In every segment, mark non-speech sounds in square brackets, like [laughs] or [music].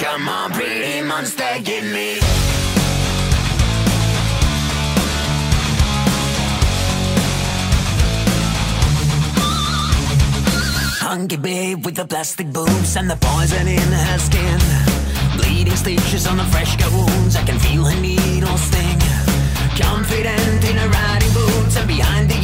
Come on, pretty monster, give me. Hunky babe with the plastic boobs and the poison in her skin. Bleeding stitches on the fresh cut wounds. I can feel her needle sting. Confident in her riding boots and behind the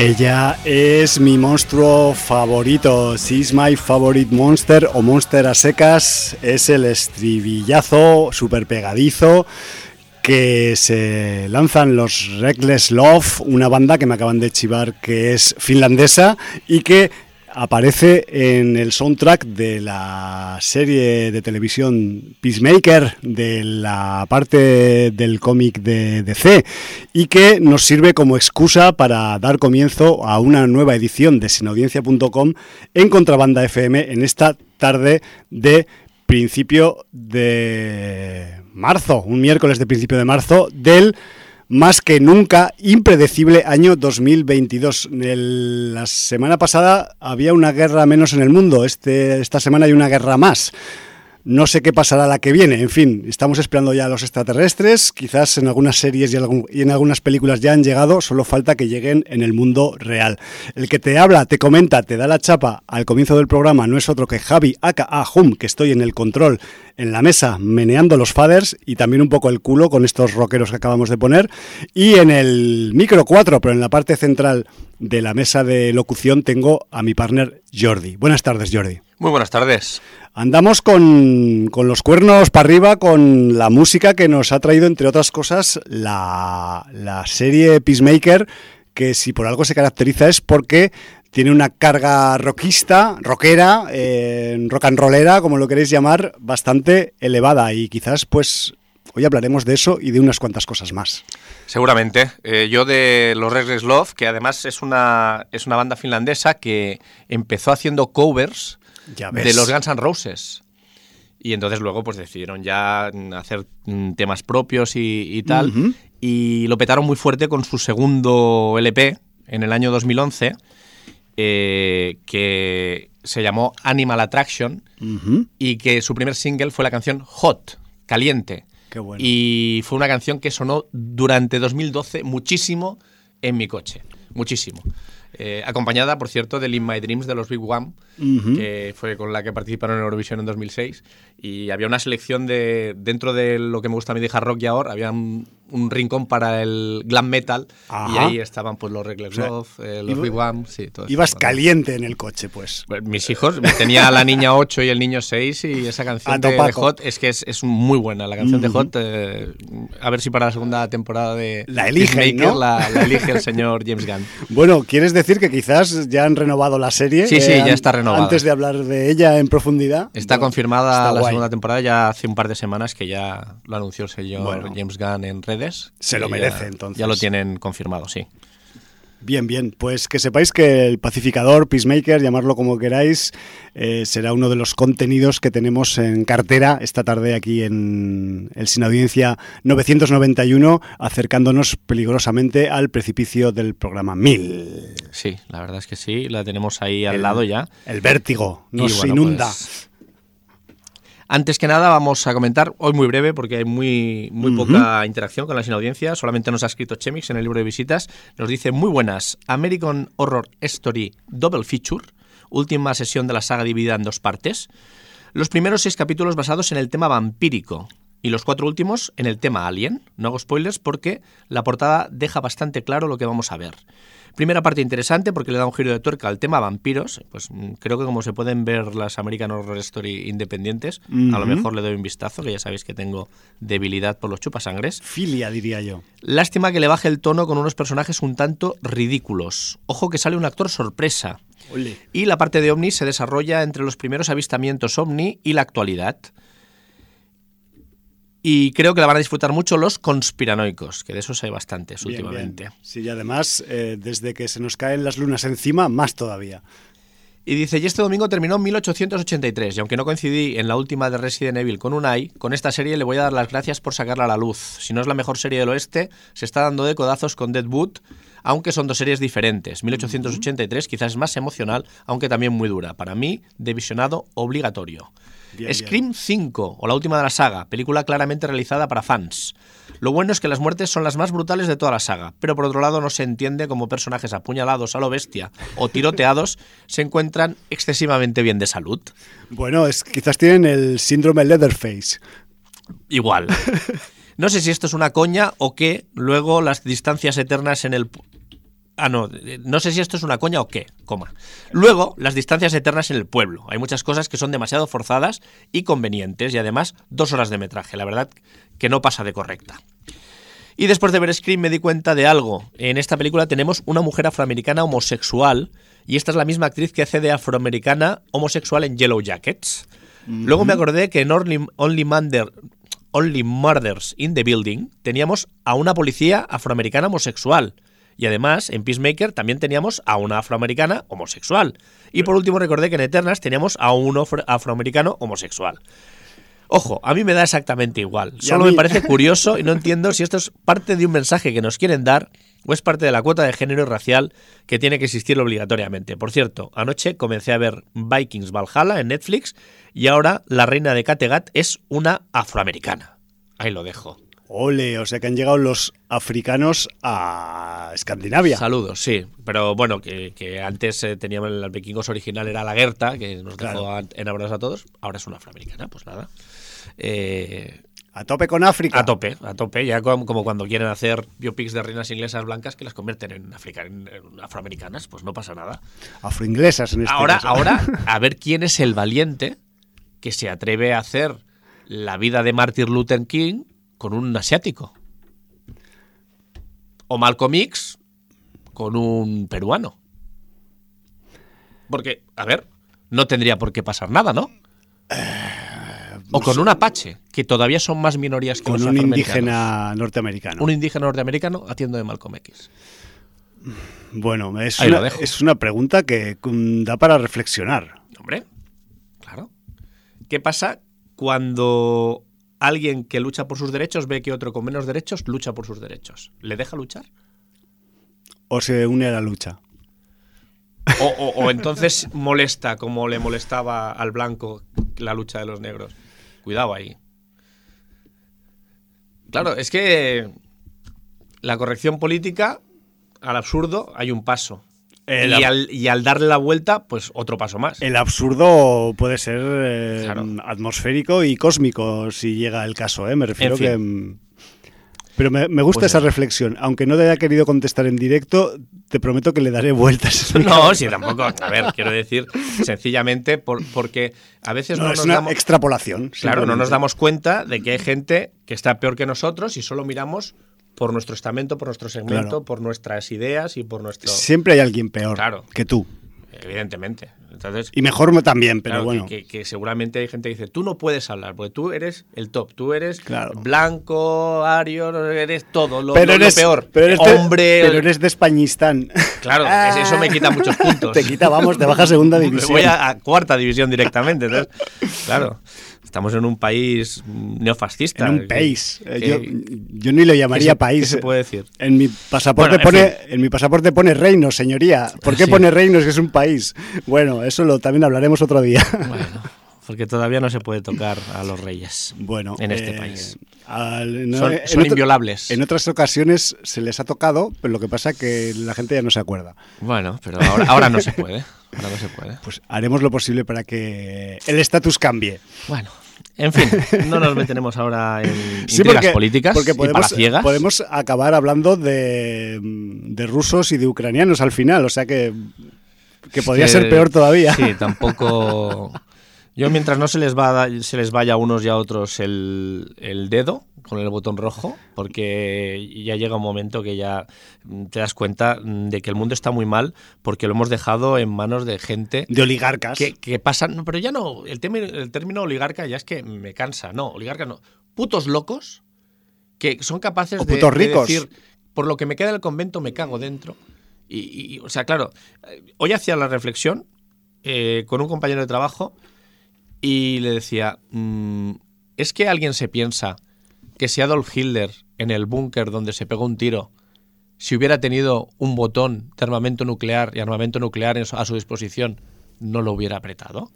Ella es mi monstruo favorito. She's my favorite monster o monster a secas. Es el estribillazo super pegadizo que se lanzan los Reckless Love, una banda que me acaban de chivar que es finlandesa y que aparece en el soundtrack de la serie de televisión Peacemaker de la parte del cómic de DC y que nos sirve como excusa para dar comienzo a una nueva edición de sinaudiencia.com en Contrabanda FM en esta tarde de principio de marzo, un miércoles de principio de marzo del más que nunca impredecible año 2022. El- la semana pasada había una guerra menos en el mundo, este, esta semana hay una guerra más. No sé qué pasará la que viene. En fin, estamos esperando ya a los extraterrestres. Quizás en algunas series y, en algunas películas ya han llegado. Solo falta que lleguen en el mundo real. El que te habla, te comenta, te da la chapa al comienzo del programa no es otro que Javi aka Hum, que estoy en el control, en la mesa, meneando los faders y también un poco el culo con estos rockeros que acabamos de poner. Y en el micro 4, pero en la parte central de la mesa de locución, tengo a mi partner Jordi. Buenas tardes, Jordi. Muy buenas tardes. Andamos con, con los cuernos para arriba con la música que nos ha traído, entre otras cosas, la, la serie Peacemaker, que si por algo se caracteriza es porque tiene una carga rockista, rockera, eh, rock and rollera, como lo queréis llamar, bastante elevada. Y quizás, pues, hoy hablaremos de eso y de unas cuantas cosas más. Seguramente. Eh, yo de los Reckless Love, que además es una, es una banda finlandesa que empezó haciendo covers Ya ves. de los Guns N' Roses. Y entonces luego pues decidieron ya mm, hacer mm, temas propios y, y tal. Y lo petaron muy fuerte con su segundo LP en el año 2011, eh, que se llamó Animal Attraction y que su primer single fue la canción Hot, caliente. Qué bueno. Y fue una canción que sonó durante 2012 muchísimo en mi coche, muchísimo. Eh, acompañada, por cierto, de In My Dreams de los Big One, que fue con la que participaron en Eurovisión en 2006. Y había una selección de, dentro de lo que me gusta a mí de hard rock y ahora, había un, un rincón para el glam metal. Y ahí estaban pues los Reckless O sea, Love, eh, los One, sí, todo eso. Ibas caliente en el coche, pues. Pues, Mis hijos, tenía la niña 8 y el niño 6 y esa canción de. Hot es que es, es muy buena. La canción de. Hot, eh, a ver si para la segunda temporada de La eligen, ¿no? la, la elige el señor James Gunn. [laughs] Bueno, ¿quieres decir que quizás ya han renovado la serie? Sí, sí, ya an- está renovada. Antes de hablar de ella en profundidad. Está Bueno, confirmada está la guay. segunda temporada ya hace un par de semanas que ya lo anunció el señor Bueno. James Gunn en redes. Se lo merece, ya- entonces. Ya lo tienen confirmado, sí. Bien, bien. Pues que sepáis que el pacificador, Peacemaker, llamarlo como queráis, eh, será uno de los contenidos que tenemos en cartera esta tarde aquí en el Sin Audiencia 991, acercándonos peligrosamente al precipicio del programa 1000. Sí, la verdad es que sí, la tenemos ahí al El- lado ya. El vértigo nos bueno, inunda. pues, antes que nada vamos a comentar, hoy muy breve porque hay muy, muy poca interacción con la sin audiencia, solamente nos ha escrito Chemix en el libro de visitas, nos dice muy buenas, American Horror Story Double Feature, última sesión de la saga dividida en dos partes, los primeros seis capítulos basados en el tema vampírico y los cuatro últimos en el tema alien, no hago spoilers porque la portada deja bastante claro lo que vamos a ver. Primera parte interesante porque le da un giro de tuerca al tema vampiros. Pues mm, creo que como se pueden ver las American Horror Story independientes, a lo mejor le doy un vistazo, que ya sabéis que tengo debilidad por los chupasangres. Filia, diría yo. Lástima que le baje el tono con unos personajes un tanto ridículos. Ojo que sale un actor sorpresa. Y la parte de OVNI se desarrolla entre los primeros avistamientos OVNI y la actualidad. Y creo que la van a disfrutar mucho los conspiranoicos, que de esos hay bastantes Bien, últimamente. bien. Sí, y además, eh, desde que se nos caen las lunas encima, más todavía. Y dice, y este domingo terminó en 1883, y aunque no coincidí en la última de Resident Evil con Unai, con esta serie le voy a dar las gracias por sacarla a la luz. Si no es la mejor serie del oeste, se está dando de codazos con Deadwood, aunque son dos series diferentes. 1883 quizás es más emocional, aunque también muy dura. Para mí, de visionado obligatorio. Bien, Scream 5, o la última de la saga, película claramente realizada para fans. Lo bueno es que las muertes son las más brutales de toda la saga, pero por otro lado no se entiende cómo personajes apuñalados a lo bestia o tiroteados [laughs] se encuentran excesivamente bien de salud. Bueno, es, quizás tienen el síndrome Leatherface. Igual. [laughs] No sé si esto es una coña o qué, luego las distancias eternas en el... Ah, no, eh, no sé si esto es una coña o qué, coma. Luego, las distancias eternas en el pueblo. Hay muchas cosas que son demasiado forzadas y convenientes y además dos horas de metraje, la verdad que no pasa de correcta. Y después de ver Scream me di cuenta de algo. En esta película tenemos una mujer afroamericana homosexual y esta es la misma actriz que hace de afroamericana homosexual en Yellow Jackets. Luego me acordé que en Only, Only, Mander- Only Murders in the Building teníamos a una policía afroamericana homosexual. Y además, en Peacemaker también teníamos a una afroamericana homosexual. Y por último recordé que en Eternas teníamos a un afro- afroamericano homosexual. Ojo, a mí me da exactamente igual. Solo me parece [laughs] curioso y no entiendo si esto es parte de un mensaje que nos quieren dar o es parte de la cuota de género y racial que tiene que existir obligatoriamente. Por cierto, anoche comencé a ver Vikings Valhalla en Netflix y ahora la reina de Kattegat es una afroamericana. Ahí lo dejo. Ole, o sea que han llegado los africanos a Escandinavia. Saludos, sí. Pero bueno, que, que antes eh, teníamos el vikingos original era la Gerta, que nos dejó Claro. enamorados a todos. Ahora es una afroamericana, pues nada. Eh, A tope con África. A tope, a tope, ya como, como cuando quieren hacer biopics de reinas inglesas blancas que las convierten en, africa- en- en afroamericanas, pues no pasa nada. Afroinglesas en este Ahora, caso. ahora, [laughs] a ver quién es el valiente que se atreve a hacer la vida de Martin Luther King con un asiático. O Malcolm X con un peruano. Porque, a ver, no tendría por qué pasar nada, ¿no? O con un apache, que todavía son más minorías que con los un indígena norteamericano. Un indígena norteamericano haciendo de Malcolm X. Bueno, es Ahí lo una, dejo. es una pregunta que mm, da para reflexionar. Hombre, claro. ¿Qué pasa cuando alguien que lucha por sus derechos ve que otro con menos derechos lucha por sus derechos. ¿Le deja luchar? O se une a la lucha. O, o- o entonces molesta como le molestaba al blanco la lucha de los negros. Cuidado ahí. Claro, es que la corrección política al absurdo hay un paso. El y, al, y al darle la vuelta, pues otro paso más. El absurdo puede ser eh, Claro. atmosférico y cósmico si llega el caso, ¿eh? Me refiero En fin. que... mm, Pero me, me gusta Pues esa reflexión. Aunque no te haya querido contestar en directo, te prometo que le daré vueltas. [laughs] No, sí, tampoco. A ver, quiero decir, sencillamente por- porque a veces no, No, es nos una damos. extrapolación. Claro, no nos damos cuenta de que hay gente que está peor que nosotros y solo miramos por nuestro estamento, por nuestro segmento, Claro. por nuestras ideas y por nuestro. Siempre hay alguien peor Claro. que tú. Evidentemente. Entonces, Y mejor también, pero claro, bueno. que, seguramente hay gente que dice, tú no puedes hablar, porque tú eres el top, tú eres Claro. blanco, ario, eres todo, lo, pero lo- lo eres, peor. pero eres de- Hombre, pero eres de Españistán. claro, es- eso me quita muchos [laughs] puntos. Te quita, vamos, te baja a segunda [laughs] Me división. voy a, a cuarta división directamente. Entonces, claro, estamos en un país neofascista. En un país. Eh, que- yo, yo ni lo llamaría ¿qué se- país. qué se puede decir? En mi pasaporte Bueno, en pone, en mi pasaporte pone reinos, señoría. ¿Por qué Sí. pone reinos que es un país? Bueno, eso lo también hablaremos otro día. Bueno, porque todavía no se puede tocar a los reyes Bueno, en este eh, país. al- no, Son- en son otro- inviolables. En otras ocasiones se les ha tocado, pero lo que pasa que la gente ya no se acuerda. Bueno, pero ahora, ahora no se puede. Ahora no se puede. Pues haremos lo posible para que el estatus cambie. Bueno, en fin, [laughs] no nos meteremos ahora en Sí, porque, políticas porque y podemos, palaciegas. podemos acabar hablando de, de rusos y de ucranianos al final, o sea que, que podría Que- ser peor todavía. Sí, tampoco. Yo, mientras no se les, va a se les vaya a unos y a otros el, el dedo con el botón rojo, porque ya llega un momento que ya te das cuenta de que el mundo está muy mal porque lo hemos dejado en manos de gente De oligarcas. que, que pasan. no, pero ya no. El, término- el término oligarca ya es que me cansa. No, oligarca no. Putos locos que son capaces O de, putos de ricos. decir, por lo que me queda del convento me cago dentro. Y, y- o sea, claro, eh, hoy hacía la reflexión eh, con un compañero de trabajo y le decía, mm, ¿es que alguien se piensa que si Adolf Hitler en el búnker donde se pegó un tiro, si hubiera tenido un botón de armamento nuclear y armamento nuclear a su disposición, no lo hubiera apretado?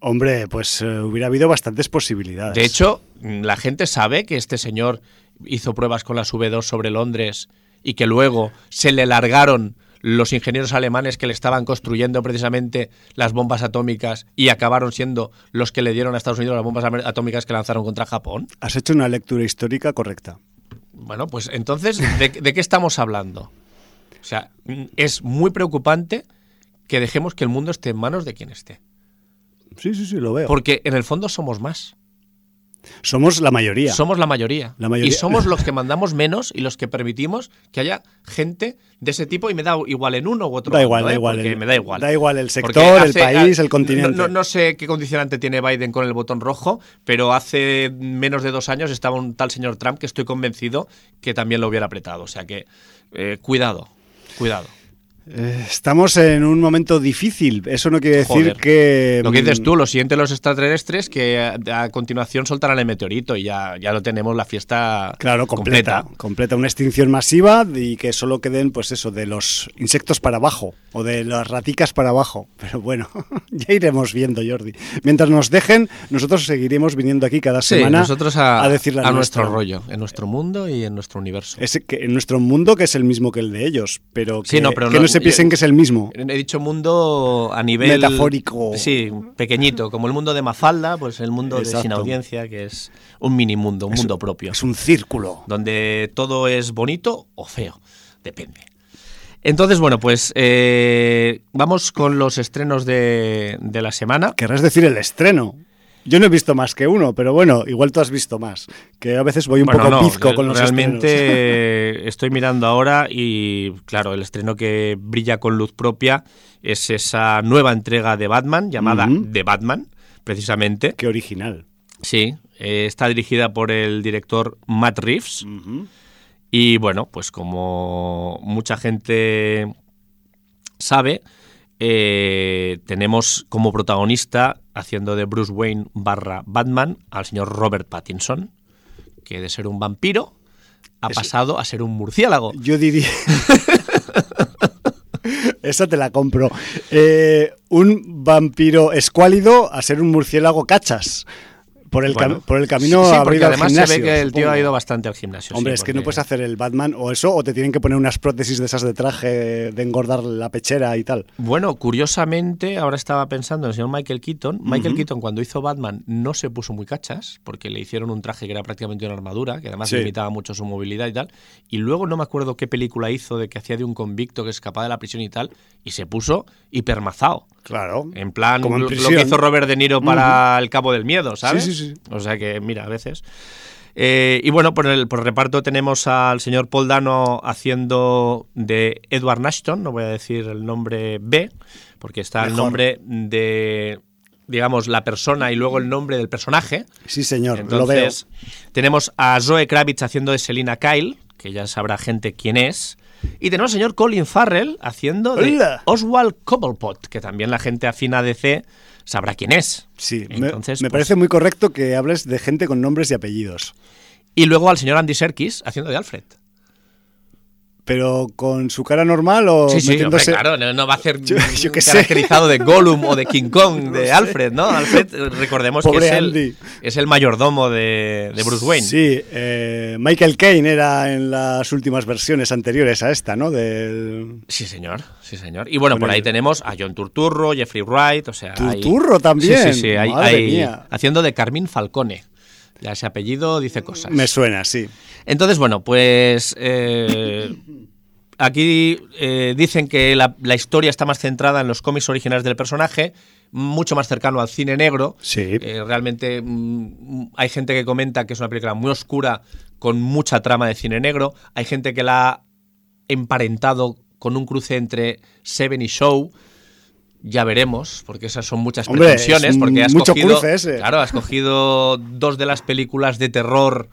Hombre, pues eh, hubiera habido bastantes posibilidades. De hecho, mm, la gente sabe que este señor hizo pruebas con las V2 sobre Londres y que luego se le largaron los ingenieros alemanes que le estaban construyendo precisamente las bombas atómicas y acabaron siendo los que le dieron a Estados Unidos las bombas atómicas que lanzaron contra Japón. Has hecho una lectura histórica correcta. Bueno, pues entonces, ¿de, de qué estamos hablando? O sea, es muy preocupante que dejemos que el mundo esté en manos de quien esté. Sí, sí, sí, lo veo. Porque en el fondo somos más. Somos la mayoría. Somos la mayoría. La mayoría. Y somos los que [laughs] mandamos menos y los que permitimos que haya gente de ese tipo y me da igual en uno u otro. Da igual, da ¿eh? igual. El- me da igual. Da igual el sector, el hace- país, ah, el continente. No, no- no sé qué condicionante tiene Biden con el botón rojo, pero hace menos de dos años estaba un tal señor Trump que estoy convencido que también lo hubiera apretado. O sea que, eh, cuidado, cuidado. Eh, Estamos en un momento difícil. Eso no quiere decir Joder. que. Lo que dices mm, tú, lo siguiente los extraterrestres que a, a continuación soltarán el meteorito y ya, ya lo tenemos la fiesta Claro, completa, completa. Una extinción masiva y que solo queden, pues eso, de los insectos para abajo o de las raticas para abajo. [laughs] Pero bueno, [laughs] ya iremos viendo, Jordi. Mientras nos dejen, nosotros seguiremos viniendo aquí cada Sí, semana nosotros a, decir la a nuestro rollo, en nuestro mundo y en nuestro universo. Que, en nuestro mundo, que es el mismo que el de ellos, pero que, Sí, no, pero que no- no se piensen que es el mismo. He dicho mundo a nivel Metafórico. Sí, pequeñito, como el mundo de Mafalda, pues el mundo de sin audiencia, que es un mini mundo, un mundo propio, Es un círculo. donde todo es bonito o feo, depende. Entonces, bueno, pues eh, vamos con los estrenos de, de la semana. Querrás decir el estreno. Yo no he visto más que uno, pero bueno, igual tú has visto más. Que a veces voy un Bueno, poco no, pizco con los realmente estrenos. [laughs] estoy mirando ahora y claro, el estreno que brilla con luz propia es esa nueva entrega de Batman llamada. The Batman, precisamente. Qué original. Sí, eh, está dirigida por el director Matt Reeves y bueno, pues como mucha gente sabe, eh, tenemos como protagonista, haciendo de Bruce Wayne barra Batman, al señor Robert Pattinson, que de ser un vampiro ha pasado a ser un murciélago. Yo diría. [laughs] Esa te la compro. Eh, un vampiro escuálido a ser un murciélago cachas. Por el, Bueno, por el camino sí, sí, porque al además gimnasio, se ve que el tío supongo. ha ido bastante al gimnasio. Hombre, sí, es que no puedes hacer el Batman o eso, o te tienen que poner unas prótesis de esas de traje de engordar la pechera y tal. Bueno, curiosamente, ahora estaba pensando en el señor Michael Keaton. Michael Keaton, cuando hizo Batman, no se puso muy cachas, porque le hicieron un traje que era prácticamente una armadura, que además limitaba mucho su movilidad y tal. Y luego no me acuerdo qué película hizo de que hacía de un convicto que escapaba de la prisión y tal, y se puso hipermazado. Claro. En plan, Como en lo, que hizo Robert De Niro para El Cabo del Miedo, ¿sabes? Sí, sí, sí. O sea que, mira, a veces. Eh, y bueno, por el, por el reparto tenemos al señor Paul Dano haciendo de Edward Nashton, no voy a decir el nombre B, porque está el Mejor. nombre de, digamos, la persona y luego el nombre del personaje. Sí, señor, lo veo. Entonces, tenemos a Zoe Kravitz haciendo de Selina Kyle, que ya sabrá gente quién es. Y tenemos al señor Colin Farrell haciendo de Hola. Oswald Cobblepot, que también la gente afina a DC sabrá quién es. Sí, me- Entonces, me, pues- parece muy correcto que hables de gente con nombres y apellidos. Y luego al señor Andy Serkis haciendo de Alfred. Pero con su cara normal o Sí, sí, hombre, metiéndose. claro, no, no va a hacer [laughs] Yo- yo sé. caracterizado de Gollum o de [laughs] King Kong, de Alfred, ¿no? Alfred, recordemos que es el, es el mayordomo de, de Bruce Wayne. Sí, eh, Michael Caine era en las últimas versiones anteriores a esta, ¿no? Del Sí, señor, sí, señor. Y bueno, por ahí el- tenemos a John Turturro, Jeffrey Wright, o sea... hay- Turturro también. Sí, sí, sí, hay- Madre hay- mía. haciendo de Carmín Falcone. Ya ese apellido dice cosas. Me suena, sí. Entonces, bueno, pues eh, aquí eh, dicen que la, la historia está más centrada en los cómics originales del personaje, mucho más cercano al cine negro. Sí. Eh, realmente mm, hay gente que comenta que es una película muy oscura, con mucha trama de cine negro. Hay gente que la ha emparentado con un cruce entre Seven y Show. Ya veremos, porque esas son muchas Hombre, pretensiones, es porque has mucho cogido, ese. claro, has cogido dos de las películas de terror,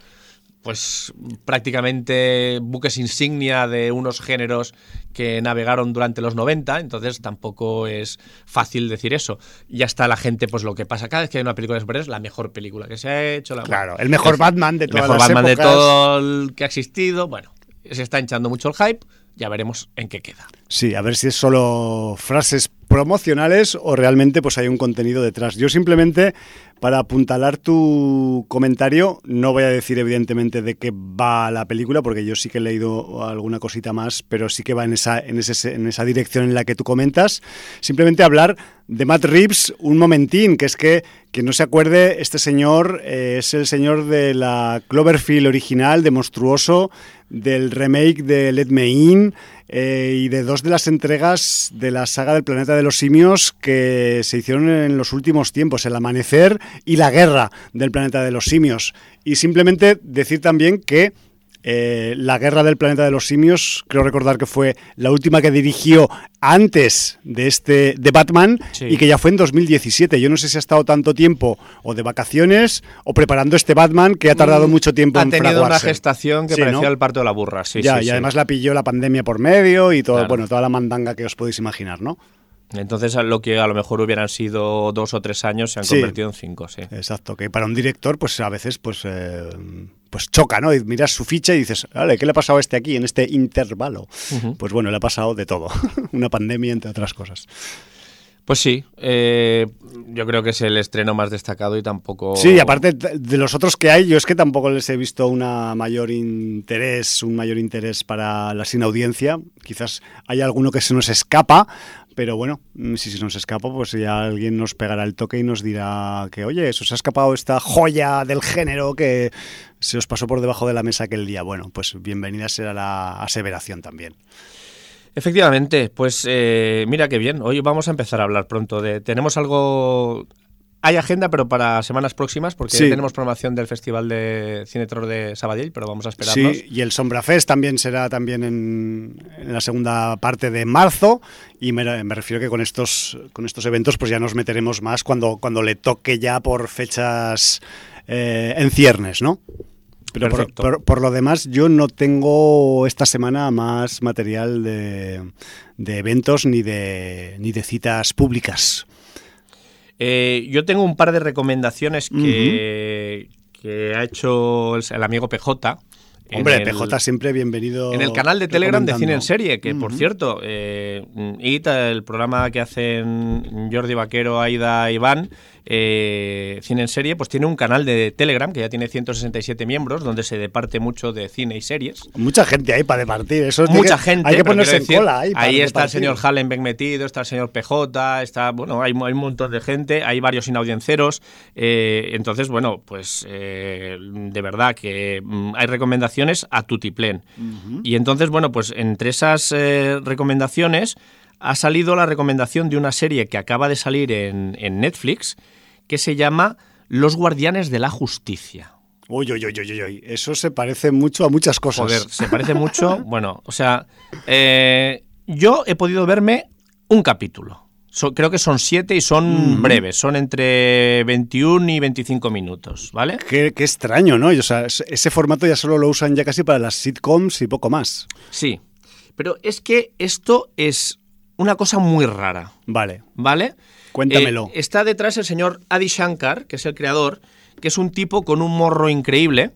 pues prácticamente buques insignia de unos géneros que navegaron durante los 90, entonces tampoco es fácil decir eso. Ya está la gente, pues lo que pasa cada vez que hay una película de superhéroes, la mejor película que se ha hecho, la Claro, el mejor Batman de el todas mejor las Batman épocas. de todo el que ha existido, bueno, se está hinchando mucho el hype, ya veremos en qué queda. Sí, a ver si es solo frases promocionales o realmente pues hay un contenido detrás. Yo simplemente para apuntalar tu comentario, no voy a decir evidentemente de qué va la película porque yo sí que he leído alguna cosita más, pero sí que va en esa en ese, en esa dirección en la que tú comentas. Simplemente hablar de Matt Reeves un momentín, que es que que no se acuerde, este señor eh, es el señor de la Cloverfield original, de Monstruoso, del remake de Let Me In eh, y de dos de las entregas de la saga del planeta de los simios que se hicieron en los últimos tiempos, El Amanecer y La Guerra del planeta de los simios. Y simplemente decir también que eh, La Guerra del planeta de los simios, creo recordar que fue la última que dirigió antes de este de Batman Sí. y que ya fue en 2017. Yo no sé si ha estado tanto tiempo o de vacaciones o preparando este Batman que ha tardado mucho tiempo Ha en tenido una gestación que Sí, parecía ¿no? el parto de la burra, sí, ya, sí, y además la pilló la pandemia por medio y todo, Claro. bueno, toda la mandanga que os podéis imaginar, ¿no? Entonces lo que a lo mejor hubieran sido dos o tres años se han Sí. convertido en cinco, sí. Exacto, que para un director, pues a veces, pues, eh, pues choca, ¿no? Y miras su ficha y dices, vale, ¿qué le ha pasado a este aquí en este intervalo? Pues bueno, le ha pasado de todo, [laughs] una pandemia entre otras cosas. Pues sí, eh, yo creo que es el estreno más destacado y tampoco... Sí, aparte de los otros que hay, yo es que tampoco les he visto una mayor interés, un mayor interés para la sin audiencia. Quizás hay alguno que se nos escapa, pero bueno, mm, si se nos escapa, pues ya alguien nos pegará el toque y nos dirá que, oye, se os ha escapado esta joya del género que se os pasó por debajo de la mesa aquel día. Bueno, pues bienvenida será la aseveración también. Efectivamente, pues eh, mira qué bien. Hoy vamos a empezar a hablar pronto de... Tenemos algo... Hay agenda, pero para semanas próximas, porque Sí. ya tenemos programación del Festival de Cine Terror de Sabadell, pero vamos a esperarnos. Sí, y el Sombra Fest también será también en, en la segunda parte de marzo y me, me refiero que con estos con estos eventos pues ya nos meteremos más cuando cuando le toque ya por fechas eh, en ciernes, ¿no? Pero por, por- por lo demás, yo no tengo esta semana más material de, de eventos ni de, ni de citas públicas. Eh, yo tengo un par de recomendaciones que, que ha hecho el, el amigo PJ. Hombre, el- PJ siempre bienvenido. En el canal de Telegram de Cine en. Serie, que por cierto, eh, IT, el programa que hacen Jordi Vaquero, Aida Iván, eh, Cine en Serie, pues tiene un canal de Telegram que ya tiene 167 miembros, donde se departe mucho de cine y series. Mucha gente ahí para departir. Eso tiene Mucha que- gente. Hay que ponerse en cola ahí. para Ahí está el señor Hallenbeck metido, está el señor PJ, está, bueno, hay, hay un montón de gente, hay varios inaudienciaros. eh, entonces, bueno, pues eh, de verdad que mm, hay recomendaciones a tutiplén. Y entonces, bueno, pues entre esas eh, recomendaciones ha salido la recomendación de una serie que acaba de salir en, en Netflix que se llama Los Guardianes de la Justicia. Uy, uy, uy, uy, uy, uy. Eso se parece mucho a muchas cosas. Joder, se parece [laughs] mucho. Bueno, o sea, eh, yo he podido verme un capítulo. So- creo que son siete y son breves, son entre 21 y 25 minutos, ¿vale? Qué, qué extraño, ¿no? Y, O sea, es- ese formato ya solo lo usan ya casi para las sitcoms y poco más. Sí. Pero es que esto es una cosa muy rara, Vale. ¿vale? Cuéntamelo. Eh, está detrás el señor Adi Shankar, que es el creador, que es un tipo con un morro increíble,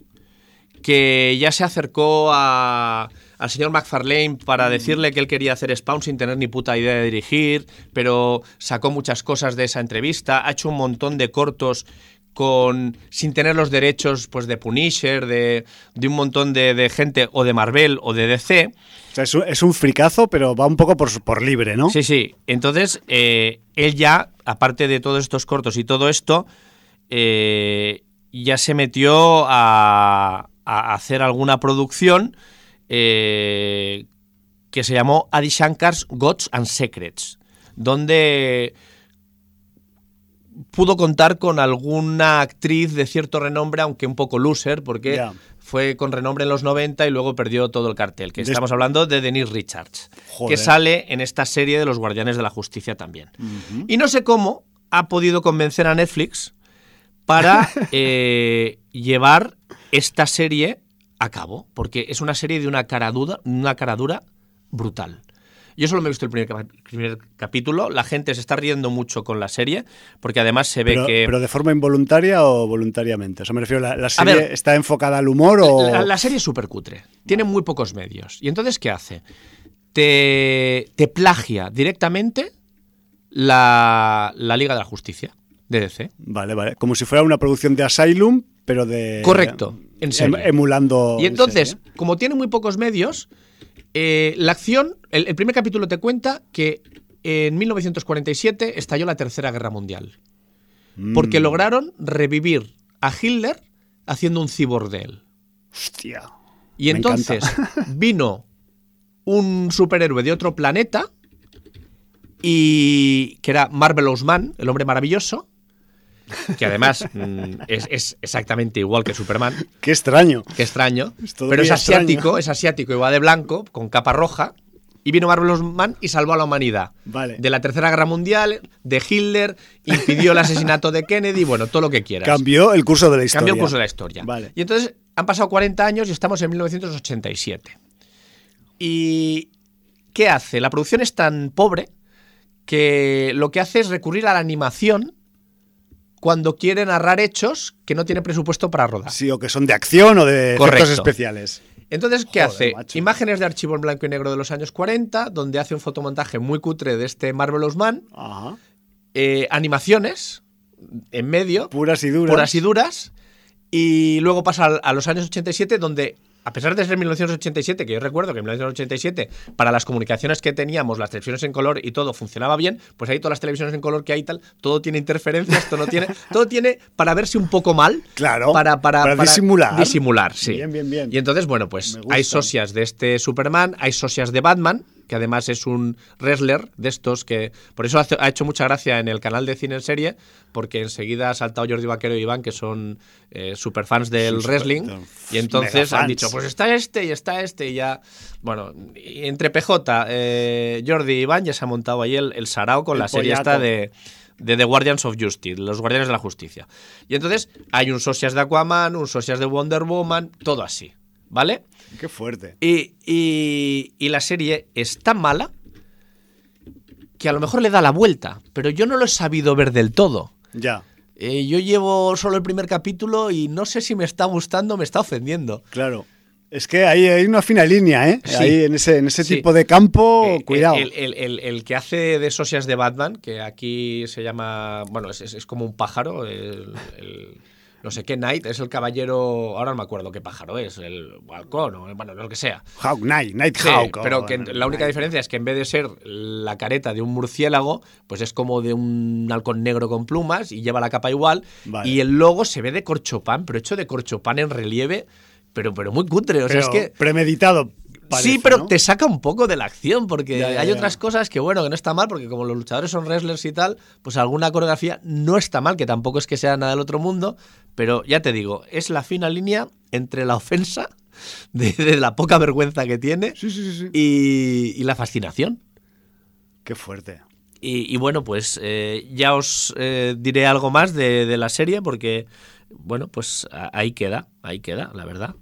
que ya se acercó a- al señor McFarlane para decirle que él quería hacer Spawn sin tener ni puta idea de dirigir, pero sacó muchas cosas de esa entrevista, ha hecho un montón de cortos con sin tener los derechos pues de Punisher, de, de un montón de, de gente o de Marvel o de DC. O sea, es un, es un fricazo, pero va un poco por, por libre, ¿no? Sí, sí. Entonces, eh, él ya, aparte de todos estos cortos y todo esto, eh, ya se metió a, a hacer alguna producción eh, que se llamó Adi Shankar's Gods and Secrets, donde pudo contar con alguna actriz de cierto renombre, aunque un poco loser, porque fue con renombre en los 90 y luego perdió todo el cartel. Que De- estamos hablando de Denise Richards, Joder. que sale en esta serie de los Guardianes de la Justicia también. Y no sé cómo ha podido convencer a Netflix para [laughs] eh, llevar esta serie a cabo, porque es una serie de una cara dura, una cara dura brutal. Yo solo me he visto el primer, primer capítulo, la gente se está riendo mucho con la serie, porque además se ve Pero, que... pero de forma involuntaria o voluntariamente. O sea, me refiero, ¿la, la serie ver. está enfocada al humor o...? La, la serie es súper cutre. Tiene muy pocos medios. ¿Y entonces qué hace? Te, te plagia directamente la, la Liga de la Justicia de DC. Vale, vale. Como si fuera una producción de Asylum, pero de... Correcto, en em- emulando... Y en entonces, serie. como tiene muy pocos medios, eh, la acción, el, el primer capítulo te cuenta que en 1947 estalló la Tercera Guerra Mundial. Porque Mm, lograron revivir a Hitler haciendo un cyborg de él. Hostia. Y entonces [laughs] vino un superhéroe de otro planeta y que era Marvelous Man, el hombre maravilloso, que además mm, es, es exactamente igual que Superman, Qué extraño. qué extraño, Es pero es extraño. asiático, es asiático y va de blanco, con capa roja, y vino Marvelous Man y salvó a la humanidad. Vale. De la Tercera Guerra Mundial, de Hitler, impidió el asesinato de Kennedy, bueno, todo lo que quieras. Cambió el curso de la historia. Cambió el curso de la historia. Vale. Y entonces han pasado 40 años y estamos en 1987. ¿Y qué hace? La producción es tan pobre que lo que hace es recurrir a la animación cuando quiere narrar hechos que no tiene presupuesto para rodar. Sí, o que son de acción o de efectos especiales. Entonces, ¿qué Joder, hace? macho. Imágenes de archivo en blanco y negro de los años 40, donde hace un fotomontaje muy cutre de este Marvelous Man, Ajá. eh, animaciones en medio, Puras y duras. puras y duras. Y luego pasa a los años 87, donde, a pesar de ser 1987, que yo recuerdo que en 1987, para las comunicaciones que teníamos, las televisiones en color y todo funcionaba bien, pues ahí todas las televisiones en color que hay y tal, todo tiene interferencias, todo, no tiene, [laughs] todo tiene para verse un poco mal. Claro, Para, para, para disimular. Disimular, sí. Bien, bien, bien. Y entonces, bueno, pues hay socias de este Superman, hay socias de Batman, que además es un wrestler de estos que. Por eso ha hecho mucha gracia en el canal de cine en serie, porque enseguida ha saltado Jordi Vaquero y Iván, que son eh, superfans del Sí, wrestling. Y entonces han dicho: Pues está este y está este, y ya. Bueno, y entre PJ, eh, Jordi y Iván ya se ha montado ahí el, el sarao con El la serie esta de. de The Guardians of Justice, los Guardianes de la Justicia. Y entonces hay un socias de Aquaman, un socias de Wonder Woman, todo así, ¿vale? Qué fuerte. Y, y- y la serie es tan mala que a lo mejor le da la vuelta, pero yo no lo he sabido ver del todo. Ya, Eh, yo llevo solo el primer capítulo y no sé si me está gustando o me está ofendiendo. claro. Es que ahí hay una fina línea, ¿eh? Sí. Ahí en ese, en ese Sí. tipo de campo, Eh, cuidado. El, el- el- el que hace de socias de Batman, que aquí se llama. Bueno, es, es- como un pájaro. El- no sé qué Knight, es el caballero. Ahora no me acuerdo qué pájaro es, el halcón o bueno, lo que sea. Hawk Knight, Night Sí, Hawk. pero que la única diferencia es que en vez de ser la careta de un murciélago, pues es como de un halcón negro con plumas y lleva la capa igual. Vale. Y el logo se ve de corchopán, pero hecho de corchopán en relieve, pero, pero muy cutre. O sea, Pero es que. premeditado. Parece, sí, pero ¿no? te saca un poco de la acción, porque Ya, ya, hay ya. otras cosas que, bueno, que no está mal, porque como los luchadores son wrestlers y tal, pues alguna coreografía no está mal, que tampoco es que sea nada del otro mundo, pero ya te digo, es la fina línea entre la ofensa [laughs] de, de la poca vergüenza que tiene Sí, sí, sí, sí. y, y la fascinación. Qué fuerte. Y, y bueno, pues eh, ya os eh, diré algo más de, de la serie, porque, bueno, pues ahí queda, ahí queda, la verdad.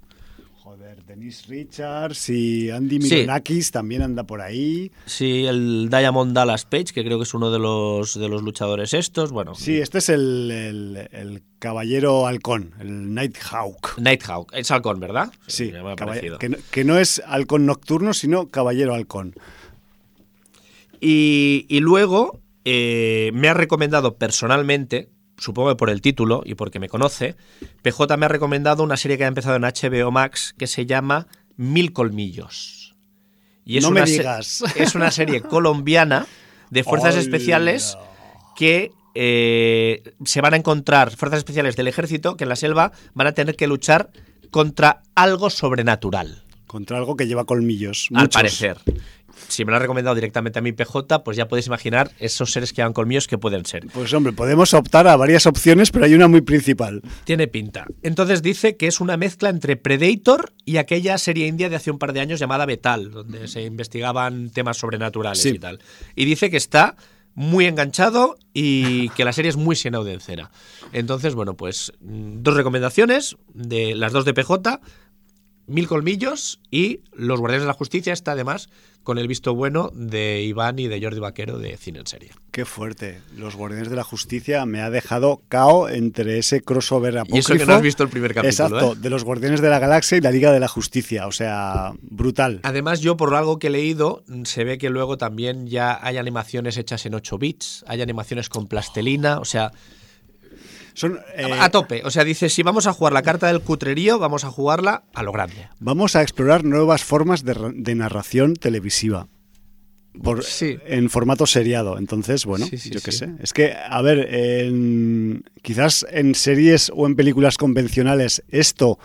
Denise Richards y Andy Sí. Milonakis también anda por ahí. Sí, el Diamond Dallas Page, que creo que es uno de los, de los luchadores estos, bueno. Sí, este es el, el- el caballero halcón, el Night Hawk. Nighthawk, es halcón, ¿verdad? Sí, me ha caball- parecido. que, no, que no es halcón nocturno, sino caballero halcón. Y, y luego eh, me ha recomendado personalmente, supongo que por el título y porque me conoce, PJ me ha recomendado una serie que ha empezado en HBO Max que se llama Mil Colmillos. Y No me una digas. Es una serie [laughs] colombiana de fuerzas Hola. especiales que eh, se van a encontrar, fuerzas especiales del ejército, que en la selva van a tener que luchar contra algo sobrenatural. Contra algo que lleva colmillos. Al parecer. Si me lo ha recomendado directamente a mi PJ, pues ya podéis imaginar esos seres que llevan colmillos que pueden ser. Pues hombre, podemos optar a varias opciones, pero hay una muy principal. Tiene pinta. Entonces dice que es una mezcla entre Predator y aquella serie india de hace un par de años llamada Betal, donde se investigaban temas sobrenaturales Sí. y tal. Y dice que está muy enganchado y que la serie es muy sin audiencera. Entonces, bueno, pues mm, dos recomendaciones, de las dos de PJ, Mil Colmillos y Los Guardianes de la Justicia está además con el visto bueno de Iván y de Jordi Vaquero de Cine en Serie. Qué fuerte. Los Guardianes de la Justicia me ha dejado cao entre ese crossover apócrifo. Y eso que no has visto el primer capítulo, Exacto, ¿eh? de los Guardianes de la Galaxia y la Liga de la Justicia. O sea, brutal. Además, yo por algo que he leído, se ve que luego también ya hay animaciones hechas en 8 bits, hay animaciones con plastelina, o sea, Son, eh, a tope. O sea, dice, si vamos a jugar la carta del cutrerío, vamos a jugarla a lo grande. Vamos a explorar nuevas formas de, ra- de narración televisiva. Por, Sí. En formato seriado. Entonces, bueno, Sí, sí, yo qué sé. Es que, a ver, en- quizás en series o en películas convencionales esto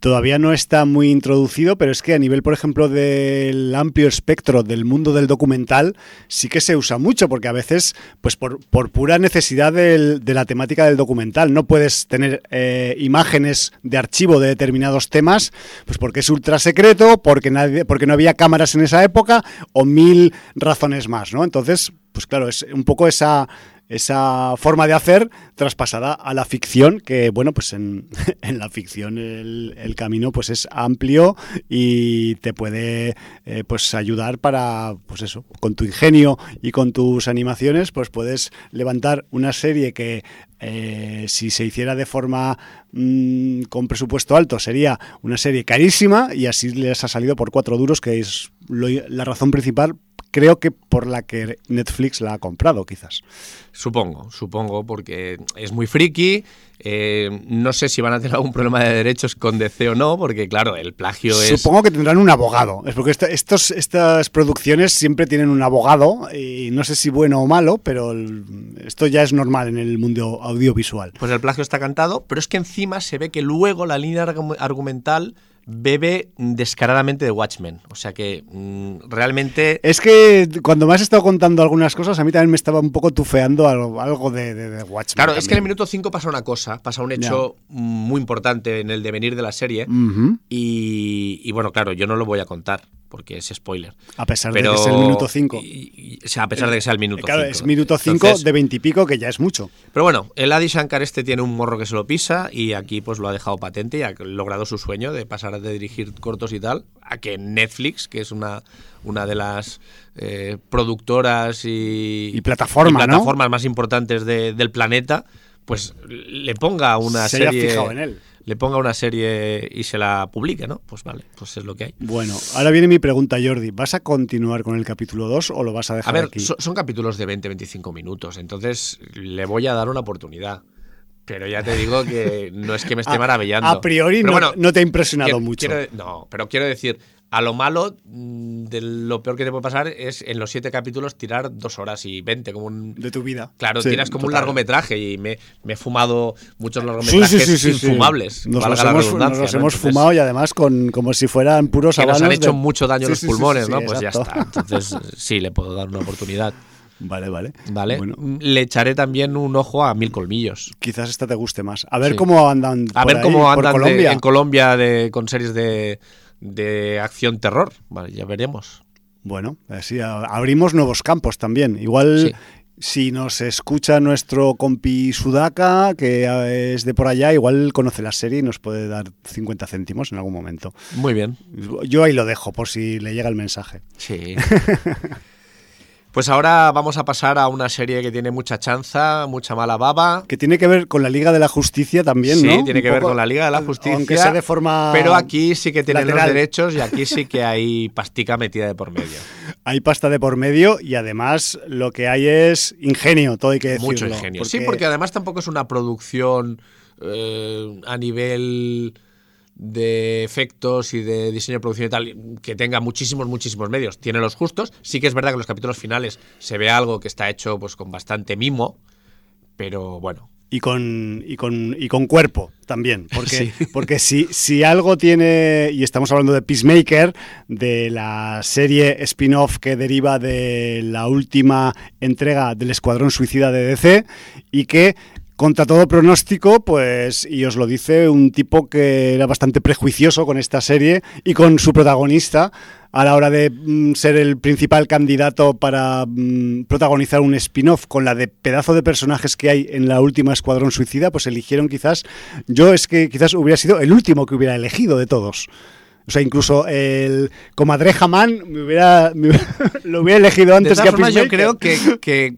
todavía no está muy introducido, pero es que a nivel, por ejemplo, del amplio espectro del mundo del documental, sí que se usa mucho, porque a veces, pues por, por pura necesidad de la temática del documental, no puedes tener eh, imágenes de archivo de determinados temas, pues porque es ultra secreto, porque, nadie, porque no había cámaras en esa época, o mil razones más, ¿no? Entonces, pues claro, es un poco esa esa forma de hacer traspasada a la ficción, que bueno, pues en, [laughs] en la ficción el, camino pues es amplio y te puede eh, pues ayudar para, pues eso, con tu ingenio y con tus animaciones, pues puedes levantar una serie que eh, si se hiciera de forma mm, con presupuesto alto sería una serie carísima y así les ha salido por cuatro duros, que es lo- la razón principal creo que por la que Netflix la ha comprado, quizás. Supongo, supongo, porque es muy friki. Eh, no sé si van a tener algún problema de derechos con DC o no, porque claro, el plagio es. Supongo que tendrán un abogado. Es porque esta- estos, estas producciones siempre tienen un abogado, y no sé si bueno o malo, pero el- esto ya es normal en el mundo audiovisual. Pues el plagio está cantado, pero es que encima se ve que luego la línea argu- argumental bebe descaradamente de Watchmen. O sea que mm, realmente... Es que cuando me has estado contando algunas cosas, a mí también me estaba un poco tufeando algo, algo de, de, de Watchmen. Claro, es que en el minuto 5 pasa una cosa, pasa un hecho muy importante en el devenir de la serie. Y, y bueno, claro, yo no lo voy a contar porque es spoiler. A pesar Pero, de que es el minuto 5. y- y- o sea, a pesar de que sea el minuto 5. Claro, es minuto 5 de 20 y pico, que ya es mucho. Pero bueno, el Adi Shankar este tiene un morro que se lo pisa y aquí pues lo ha dejado patente y ha logrado su sueño de pasar de dirigir cortos y tal a que Netflix, que es una, una de las eh, productoras y, Y plataforma, y ¿no? plataformas más importantes de- del planeta, pues le ponga una Se serie... fijado en él. Le ponga una serie y se la publique, ¿no? Pues vale, pues es lo que hay. Bueno, ahora viene mi pregunta, Jordi. ¿Vas a continuar con el capítulo 2 o lo vas a A dejar ver, aquí? so- son capítulos de 20-25 minutos, entonces le voy a dar una oportunidad. Pero ya te digo que no es que me esté maravillando. a priori no- no te ha impresionado quiero- mucho. quiero- no, pero quiero decir, a lo malo, mm, de lo peor que te puede pasar es en los siete capítulos tirar dos horas y veinte, como un. de tu vida. Claro, Sí, tiras como un total. largometraje y me, me he fumado muchos largometrajes sí, sí, infumables. Nos los hemos, redundancia, nos los ¿no? hemos Entonces, fumado y además con como si fueran puros Que nos han hecho de- mucho daño los pulmones, ¿no? Pues ya está. Entonces, sí, le puedo dar una oportunidad. Vale, vale. ¿Vale? Bueno, Le echaré también un ojo a Mil Colmillos. quizás esta te guste más. A ver Sí. cómo andan A por ver ahí, cómo por andan de- Colombia. en Colombia de, con series de, de acción terror. Vale, ya veremos. Bueno, así abrimos nuevos campos también. Igual Sí. si nos escucha nuestro compi Sudaka, que eh, es de por allá, igual conoce la serie y nos puede dar 50 céntimos en algún momento. Muy bien. Yo ahí lo dejo por si le llega el mensaje. Sí. [laughs] pues ahora vamos a pasar a una serie que tiene mucha chanza, mucha mala baba. Que tiene que ver con la Liga de la Justicia también, sí, ¿no? tiene Un que ver con la Liga de la Justicia. Aunque sea de forma. Pero aquí sí que tienen lateral. los derechos y aquí sí que hay pastica metida de por medio. [laughs] Hay pasta de por medio y además lo que hay es ingenio, todo hay que decirlo. Mucho ingenio. Sí, porque además tampoco es una producción eh, a nivel de efectos y de diseño de producción y tal que tenga muchísimos, muchísimos medios. Tiene los justos. Sí que es verdad que en los capítulos finales se ve algo que está hecho pues con bastante mimo, pero bueno. Y con, y con, y con cuerpo también. Porque, [laughs] Sí. porque si, si algo tiene, y estamos hablando de Peacemaker, de la serie spin-off que deriva de la última entrega del Escuadrón Suicida de DC, y que contra todo pronóstico, pues, y os lo dice un tipo que era bastante prejuicioso con esta serie y con su protagonista a la hora de mm, ser el principal candidato para mm, protagonizar un spin-off con la de pedazo de personajes que hay en la última Escuadrón Suicida, pues eligieron quizás, yo es que quizás hubiera sido el último que hubiera elegido de todos. O sea, incluso el Comadreja Man me hubiera, me hubiera- [laughs] lo hubiera elegido De antes que a formas, yo creo que, que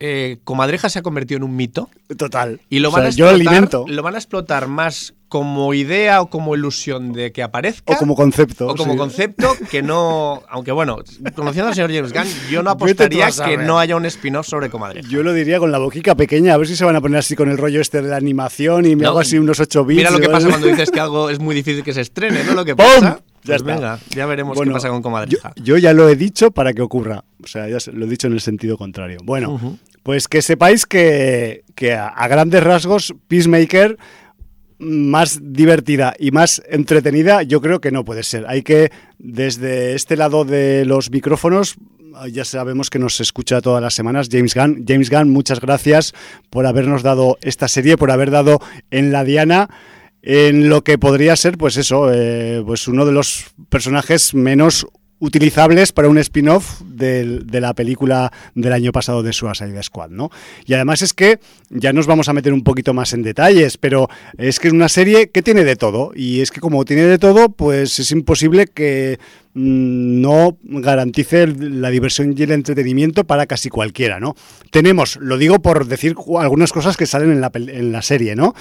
eh, Comadreja se ha convertido en un mito Total. y lo O van, sea, a yo explotar, alimento. lo van a explotar más como idea o como ilusión de que aparezca. O como concepto. o como sí. concepto que no. [laughs] Aunque bueno, conociendo al señor James Gunn, yo no apostaría que no haya un spin-off sobre Comadreja. Yo lo diría con la boquica pequeña, a ver si se van a poner así con el rollo este de la animación y me No, hago así unos 8 bits. Mira lo que pasa cuando [laughs] dices que algo es muy difícil que se estrene, ¿no? Lo que ¡Pum! pasa. Ya Pues venga, ya veremos Bueno, qué pasa con Comadreja. yo ya lo he dicho para que ocurra. O sea, ya lo he dicho en el sentido contrario. Bueno. Pues que sepáis que, que a, grandes rasgos, Peacemaker más divertida y más entretenida, yo creo que no puede ser. Hay que, desde este lado de los micrófonos, ya sabemos que nos escucha todas las semanas James Gunn. James Gunn, muchas gracias por habernos dado esta serie, por haber dado en la Diana en lo que podría ser, pues eso, eh, pues uno de los personajes menos utilizables para un spin-off de, la película del año pasado de Suicide Squad, ¿no? Y además es que ya nos vamos a meter un poquito más en detalles, pero es que es una serie que tiene de todo y es que como tiene de todo, pues es imposible que mm, no garantice la diversión y el entretenimiento para casi cualquiera, ¿no? Tenemos, lo digo por decir algunas cosas que salen en la, en la serie, ¿no?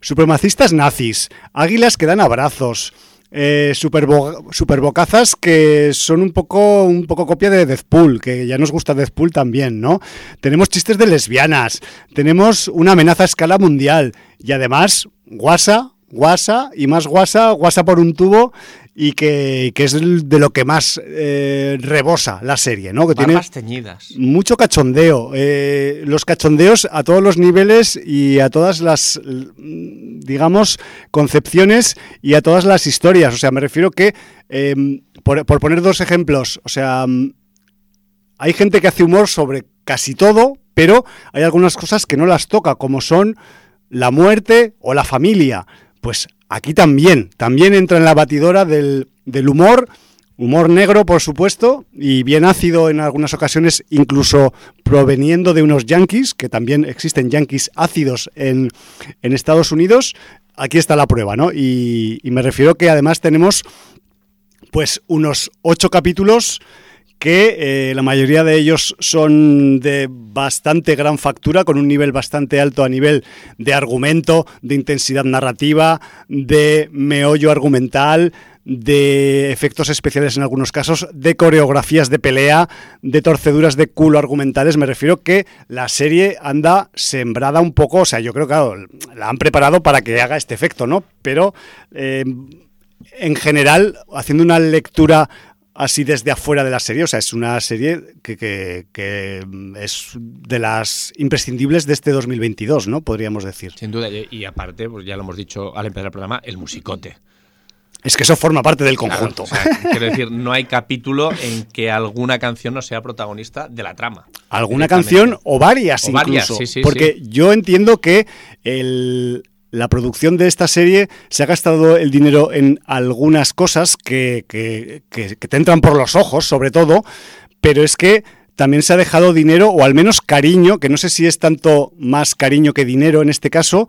Supremacistas nazis, águilas que dan abrazos, eh, superbo- superbocazas que son un poco, un poco copia de Deathpool, que ya nos gusta Deathpool también, ¿no? Tenemos chistes de lesbianas, tenemos una amenaza a escala mundial y además, guasa, guasa y más guasa, guasa por un tubo y que, que es de lo que más eh, rebosa la serie, ¿no? Que tiene Barbas teñidas. mucho cachondeo. eh, los cachondeos a todos los niveles y a todas las, digamos, concepciones y a todas las historias. O sea, me refiero que, eh, por, por poner dos ejemplos, o sea, mm, hay gente que hace humor sobre casi todo, pero hay algunas cosas que no las toca, como son la muerte o la familia. Pues aquí también, también entra en la batidora del, del humor, humor negro, por supuesto, y bien ácido en algunas ocasiones, incluso proveniendo de unos yankees, que también existen yankees ácidos en, en Estados Unidos. Aquí está la prueba, ¿no? Y, y me refiero que además tenemos pues unos ocho capítulos que eh, la mayoría de ellos son de bastante gran factura, con un nivel bastante alto a nivel de argumento, de intensidad narrativa, de meollo argumental, de efectos especiales en algunos casos, de coreografías de pelea, de torceduras de culo argumentales. Me refiero que la serie anda sembrada un poco, o sea, yo creo que la han preparado para que haga este efecto, ¿no? Pero eh, en general, haciendo una lectura así desde afuera de la serie. O sea, es una serie que, que- que es de las imprescindibles de este 2022, ¿no? Podríamos decir. Sin duda. Y, aparte, pues ya lo hemos dicho al empezar el programa, el musicote. Es que eso forma parte del Claro, conjunto. o sea, quiero decir, no hay capítulo en que alguna canción no sea protagonista de la trama. Alguna canción o varias O incluso. varias, sí, sí, porque yo entiendo que el- la producción de esta serie se ha gastado el dinero en algunas cosas que, que- que- te entran por los ojos, sobre todo, pero es que también se ha dejado dinero, o al menos cariño, que no sé si es tanto más cariño que dinero en este caso,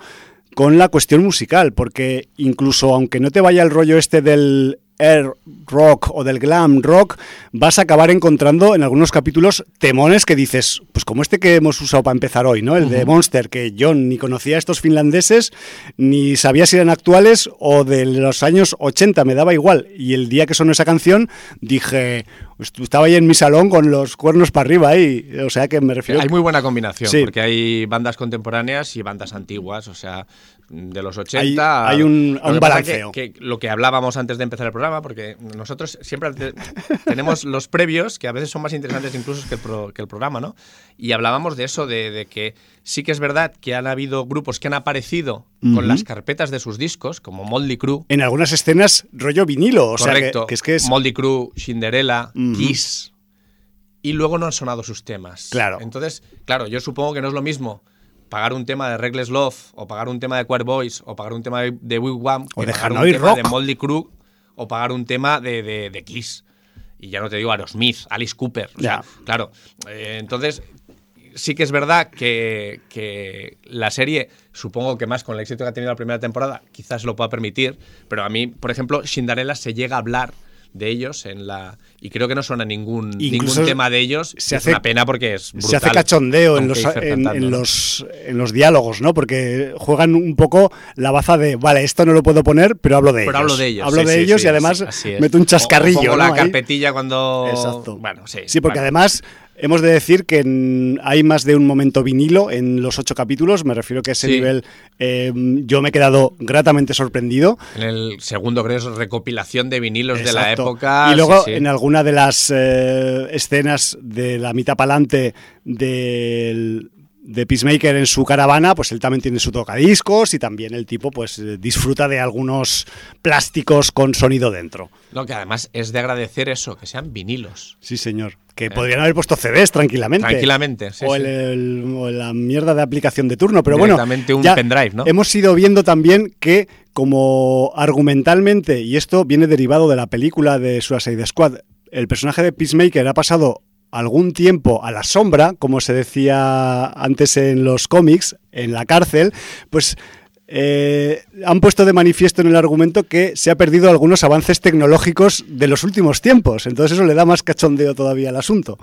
con la cuestión musical, porque incluso aunque no te vaya el rollo este del air rock o del glam rock, vas a acabar encontrando en algunos capítulos temones que dices, pues como este que hemos usado para empezar hoy, ¿no? El de Monster, que yo ni conocía a estos finlandeses, ni sabía si eran actuales o de los años 80, me daba igual. Y el día que sonó esa canción, dije, "Estu- estaba ahí en mi salón con los cuernos para arriba ahí, o sea que me refiero... Hay muy buena combinación, Sí. porque hay bandas contemporáneas y bandas antiguas, o sea, de los 80. Hay- hay un- que- balanceo. Que, lo que hablábamos antes de empezar el programa, porque nosotros siempre te- [laughs] tenemos los previos, que a veces son más interesantes incluso que el, pro- que el programa, ¿no? Y hablábamos de eso, de, de que sí que es verdad que han habido grupos que han aparecido con las carpetas de sus discos, como Motley Crue. En algunas escenas rollo vinilo, o sea que- Correcto. que, es que es... Motley Crue, Cinderella, Ujú. Kiss. Y luego no han sonado sus temas. Claro. Entonces, claro, yo supongo que no es lo mismo pagar un tema de Reckless Love, o pagar un tema de Choir Boys, o pagar un tema de, de Wigwam, O que de pagar un tema Rock. de Motley Crue, o pagar un tema de, de- de Kiss. Y ya no te digo Aerosmith, Alice Cooper. o sea, Ya. claro. eh, entonces, sí que es verdad que, que la serie, supongo que más con el éxito que ha tenido la primera temporada, quizás se lo pueda permitir, pero a mí, por ejemplo, Cinderella se llega a hablar de ellos en la y creo que no suena ningún Incluso ningún tema de ellos se es hace- una pena porque es se brutal, hace cachondeo en los, en, los, en los diálogos, ¿no? Porque juegan un poco la baza de, vale, esto no lo puedo poner, pero hablo de pero ellos. hablo de ellos Hablo sí, de sí, ellos sí, y además es. meto un chascarrillo. o pongo ¿no? la carpetilla cuando Exacto. bueno sí Sí, porque además hemos de decir que en- hay más de un momento vinilo en los ocho capítulos. Me refiero que a ese Sí. nivel eh, yo me he quedado gratamente sorprendido. en el segundo creo es recopilación de vinilos de la época Y luego sí, sí. en alguna de las eh, escenas de la mitad pa'lante del de Peacemaker en su caravana, pues él también tiene su tocadiscos y también el tipo pues eh, disfruta de algunos plásticos con sonido dentro. No, que además es de agradecer eso que sean vinilos Sí, señor. Que podrían haber puesto CDs tranquilamente. Tranquilamente, sí, o, sí. el- el- o la mierda de aplicación de turno. Pero bueno, un ya pendrive, ¿no? hemos ido viendo también que como argumentalmente, y esto viene derivado de la película de Suicide Squad, el personaje de Peacemaker ha pasado algún tiempo a la sombra, como se decía antes en los cómics, en la cárcel, pues eh, han puesto de manifiesto en el argumento que se ha perdido algunos avances tecnológicos de los últimos tiempos. Entonces eso le da más cachondeo todavía al asunto.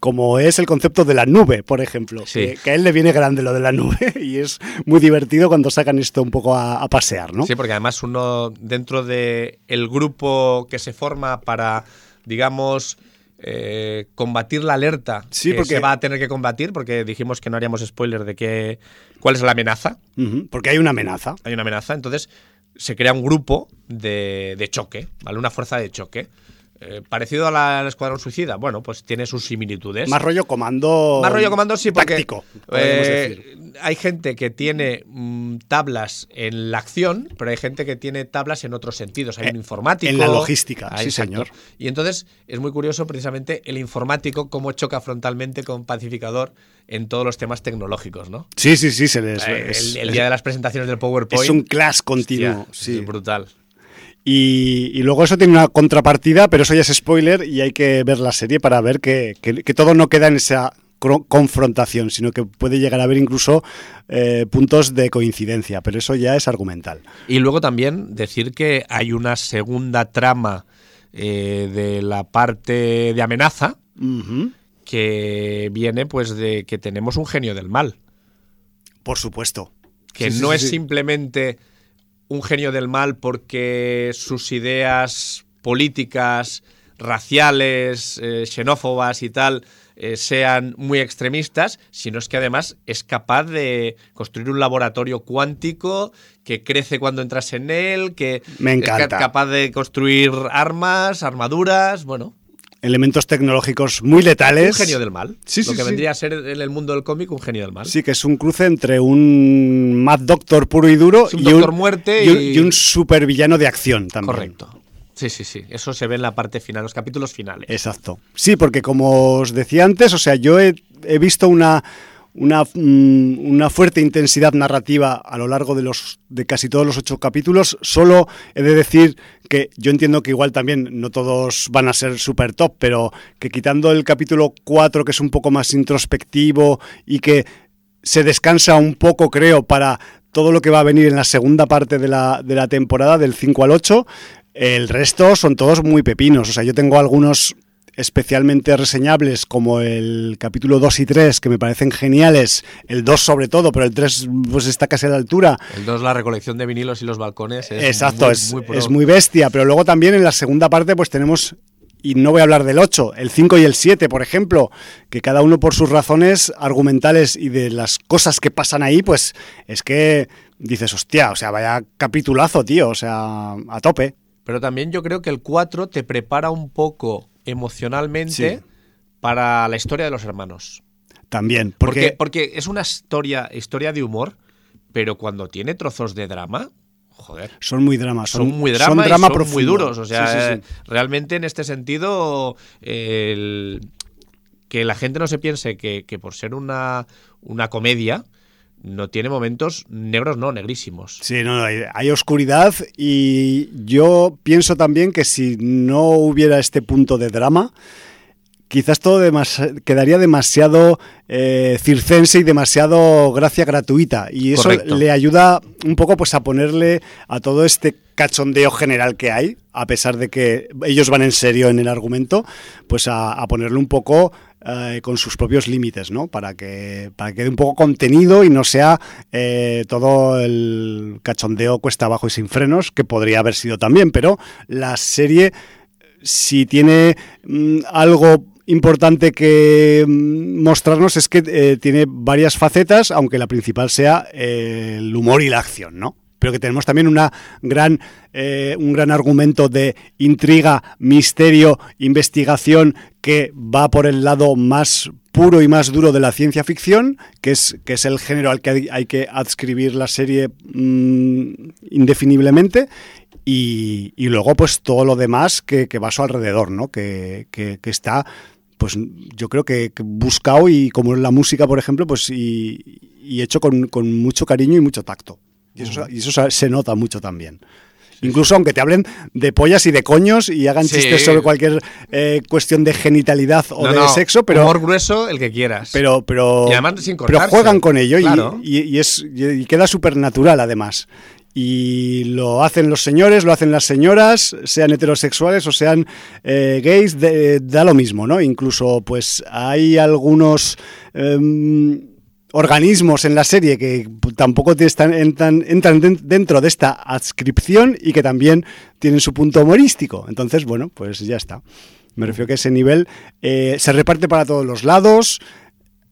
Como es el concepto de la nube, por ejemplo. Sí. Que, que a él le viene grande lo de la nube [laughs] y es muy divertido cuando sacan esto un poco a, a pasear, ¿no? Sí, porque además uno dentro de el grupo que se forma para, digamos, eh, combatir la alerta Sí, que porque- se va a tener que combatir, porque dijimos que no haríamos spoiler de qué, cuál es la amenaza. Porque hay una amenaza. Hay una amenaza, entonces se crea un grupo de, de choque, ¿vale? Una fuerza de choque. Eh, parecido a la- al Escuadrón Suicida, bueno, pues tiene sus similitudes. Más rollo comando. Más rollo comando, sí, porque Táctico, eh, decir. hay gente que tiene mm, tablas en la acción, pero hay gente que tiene tablas en otros sentidos. Hay Eh, un informático. en la logística, Ah, sí, exacto. señor. Y entonces es muy curioso precisamente el informático cómo choca frontalmente con Pacificador en todos los temas tecnológicos, ¿no? Sí, sí, sí, se les. Es, el, el día de las presentaciones del PowerPoint. es un clash continuo. hostia, sí. es brutal. Y, y luego eso tiene una contrapartida, pero eso ya es spoiler y hay que ver la serie para ver que, que- que todo no queda en esa confrontación, sino que puede llegar a haber incluso eh, puntos de coincidencia, pero eso ya es argumental. Y luego también decir que hay una segunda trama eh, de la parte de amenaza que viene pues de que tenemos un genio del mal, Por supuesto. que sí, no sí, es sí. simplemente un genio del mal porque sus ideas políticas, raciales, eh, xenófobas y tal eh, sean muy extremistas, sino es que además es capaz de construir un laboratorio cuántico que crece cuando entras en él, que Me es capaz de construir armas, armaduras, bueno, Elementos tecnológicos muy letales. un genio del mal. Sí, Lo sí, que sí. vendría a ser en el mundo del cómic un genio del mal. Sí, que es un cruce entre un Mad Doctor puro y duro un y, Doctor Muerte y un, y- y un supervillano de acción también. Correcto. Sí, sí, sí. Eso se ve en la parte final, los capítulos finales. Exacto. Sí, porque como os decía antes, o sea, yo he, he visto una, una, mm, una fuerte intensidad narrativa a lo largo de, los, de casi todos los ocho capítulos. Solo he de decir que yo entiendo que igual también no todos van a ser super top, pero que quitando el capítulo 4, que es un poco más introspectivo y que se descansa un poco, creo, para todo lo que va a venir en la segunda parte de la, de la temporada, del 5 al 8. El resto son todos muy pepinos. O sea, yo tengo algunos especialmente reseñables como el capítulo 2 y 3 que me parecen geniales, el 2 sobre todo, pero el 3 pues está casi a la altura. El 2, la recolección de vinilos y los balcones. Es Exacto, muy, es, muy es muy bestia, pero luego también en la segunda parte pues tenemos, y no voy a hablar del 8, el 5 y el 7, por ejemplo, que cada uno por sus razones argumentales y de las cosas que pasan ahí, pues es que dices, hostia, o sea, vaya capitulazo, tío, o sea, a tope. Pero también yo creo que el 4 te prepara un poco emocionalmente Sí. para la historia de los hermanos. También, Porque, porque, porque es una historia, historia de humor, pero cuando tiene trozos de drama, joder. son muy dramas, Son, muy drama, y drama son muy duros. O sea, Sí, sí, sí. realmente en este sentido, el- que la gente no se piense que, que por ser una, una comedia no tiene momentos negros, no, negrísimos. Sí, no, no, hay, hay oscuridad y yo pienso también que si no hubiera este punto de drama, quizás todo demas- quedaría demasiado eh, circense y demasiado gracia gratuita y eso Correcto. le ayuda un poco pues a ponerle a todo este cachondeo general que hay, a pesar de que ellos van en serio en el argumento, pues a, a ponerle un poco eh, con sus propios límites, ¿no? Para que, para que quede un poco contenido y no sea eh, todo el cachondeo cuesta abajo y sin frenos, que podría haber sido también, pero la serie si tiene mm, algo importante que mm, mostrarnos es que eh, tiene varias facetas, aunque la principal sea eh, el humor y la acción, ¿no? Pero que tenemos también una gran, eh, un gran argumento de intriga, misterio, investigación que va por el lado más puro y más duro de la ciencia ficción, que es, que es el género al que hay, que adscribir la serie mm, indefiniblemente, y, luego pues todo lo demás que, va a su alrededor, ¿no? Que está, pues yo creo que, que buscado y como la música, por ejemplo, pues y, y hecho con, con mucho cariño y mucho tacto. Y eso, y eso se- nota mucho también. Incluso aunque te hablen de pollas y de coños y hagan Sí. chistes sobre cualquier eh, cuestión de genitalidad o No, de no, sexo, pero, Humor grueso, el que quieras. pero, pero, Y además sin pero juegan con ello Claro. y, y es, y queda súper natural además. Y lo hacen los señores, lo hacen las señoras, sean heterosexuales o sean eh, gays, da lo mismo, ¿no? Incluso pues hay algunos em, organismos en la serie que tampoco están, entran, entran den- dentro de esta adscripción y que también tienen su punto humorístico. Entonces, bueno, pues ya está. Me refiero que ese nivel eh, se reparte para todos los lados,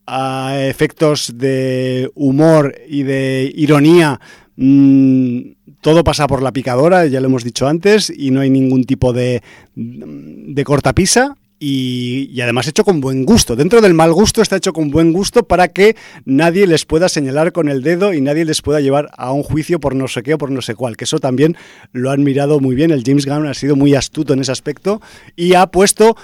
a efectos de humor y de ironía. Mm, todo pasa por la picadora, ya lo hemos dicho antes, y no hay ningún tipo de, de cortapisa. Y, y además hecho con buen gusto. Dentro del mal gusto está hecho con buen gusto para que nadie les pueda señalar con el dedo y nadie les pueda llevar a un juicio por no sé qué o por no sé cuál. Que eso también lo han mirado muy bien. El James Gunn ha sido muy astuto en ese aspecto y ha puesto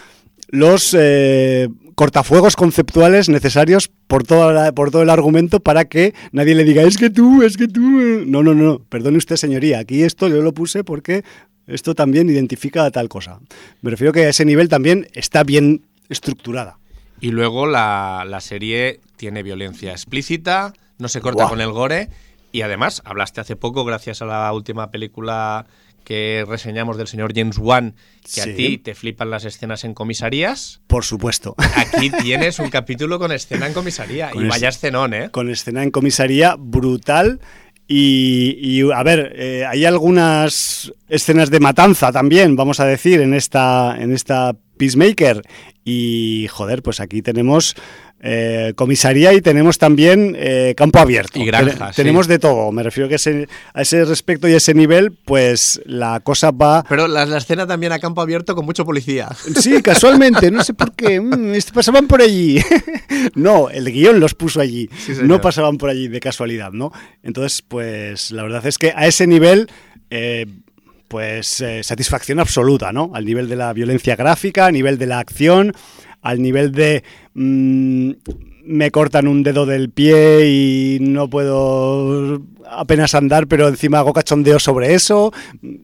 los eh, cortafuegos conceptuales necesarios por, toda la- por todo el argumento para que nadie le diga, es que tú, es que tú. eh". No, no, no, perdone usted señoría, aquí esto yo lo puse porque esto también identifica a tal cosa. Me refiero que a ese nivel también está bien estructurada. Y luego la, la serie tiene violencia explícita, no se corta con el gore. Y además, hablaste hace poco, gracias a la última película que reseñamos del señor James Wan, que a ti te flipan las escenas en comisarías. Por supuesto. Aquí [laughs] tienes un capítulo con escena en comisaría. Con y vaya es- escenón, ¿eh? con escena en comisaría brutal. Y, y, a ver, eh, hay algunas escenas de matanza también, vamos a decir, en esta, en esta Peacemaker. Y joder, pues aquí tenemos eh, comisaría y tenemos también eh, campo abierto. Y granja, Ten- sí. Tenemos de todo. Me refiero que ese- a ese respecto y a ese nivel, pues la cosa va Pero la, la escena también a campo abierto con mucho policía. Sí, [laughs] casualmente, no sé por qué. mm, pasaban por allí. [laughs] no, el guion los puso allí. Sí, no pasaban por allí de casualidad, ¿no? Entonces, pues la verdad es que a ese nivel, eh, pues eh, satisfacción absoluta, ¿no? Al nivel de la violencia gráfica, a nivel de la acción, al nivel de. mm, me cortan un dedo del pie y no puedo apenas andar, pero encima hago cachondeo sobre eso.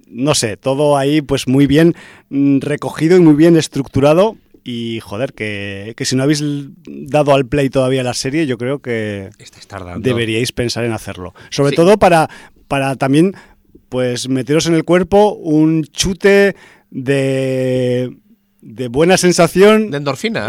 No sé, todo ahí pues muy bien mm, recogido y muy bien estructurado. Y joder, que, que si no habéis dado al play todavía la serie, yo creo que deberíais pensar en hacerlo. Sobre Sí. todo para, para también pues meteros en el cuerpo un chute de, de buena sensación De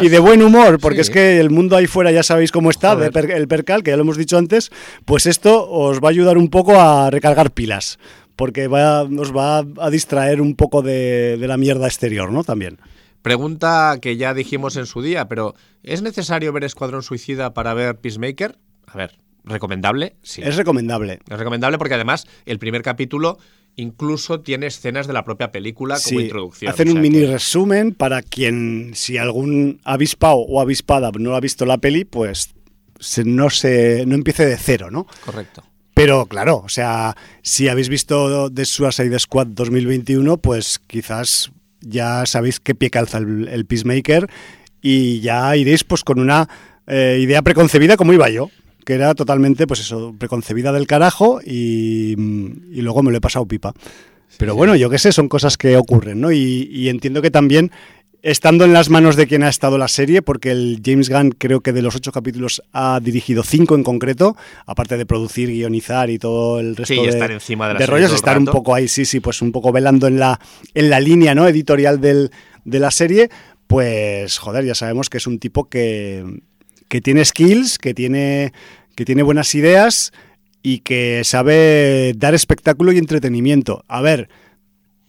y de buen humor, porque Sí. es que el mundo ahí fuera ya sabéis cómo está, de per- el percal, que ya lo hemos dicho antes, pues esto os va a ayudar un poco a recargar pilas, porque va, os va a distraer un poco de, de la mierda exterior, ¿no? También. Pregunta que ya dijimos en su día, pero ¿es necesario ver Escuadrón Suicida para ver Peacemaker? A ver, ¿recomendable? Sí. Es recomendable. Es recomendable porque además el primer capítulo incluso tiene escenas de la propia película como Sí, introducción. hacen o un sea mini que- resumen para quien, si algún avispado o avispada no ha visto la peli, pues se- no, se, no empiece de cero, ¿no? Correcto. Pero claro, o sea, si habéis visto The Suicide Squad 2021, pues quizás ya sabéis qué pie calza el, el Peacemaker y ya iréis pues con una eh, idea preconcebida como iba yo, que era totalmente pues eso, preconcebida del carajo y, y luego me lo he pasado pipa. Pero bueno, yo qué sé, son cosas que ocurren, ¿no? Y, y entiendo que también estando en las manos de quien ha estado la serie, porque el James Gunn creo que de los ocho capítulos ha dirigido cinco en concreto, aparte de producir, guionizar y todo el resto Sí, de, estar encima de la de serie rollos, estar un poco ahí, sí, sí, pues un poco velando en la, en la línea ¿no? editorial del, de la serie, pues joder, ya sabemos que es un tipo que, que tiene skills, que tiene, que tiene buenas ideas y que sabe dar espectáculo y entretenimiento. A ver,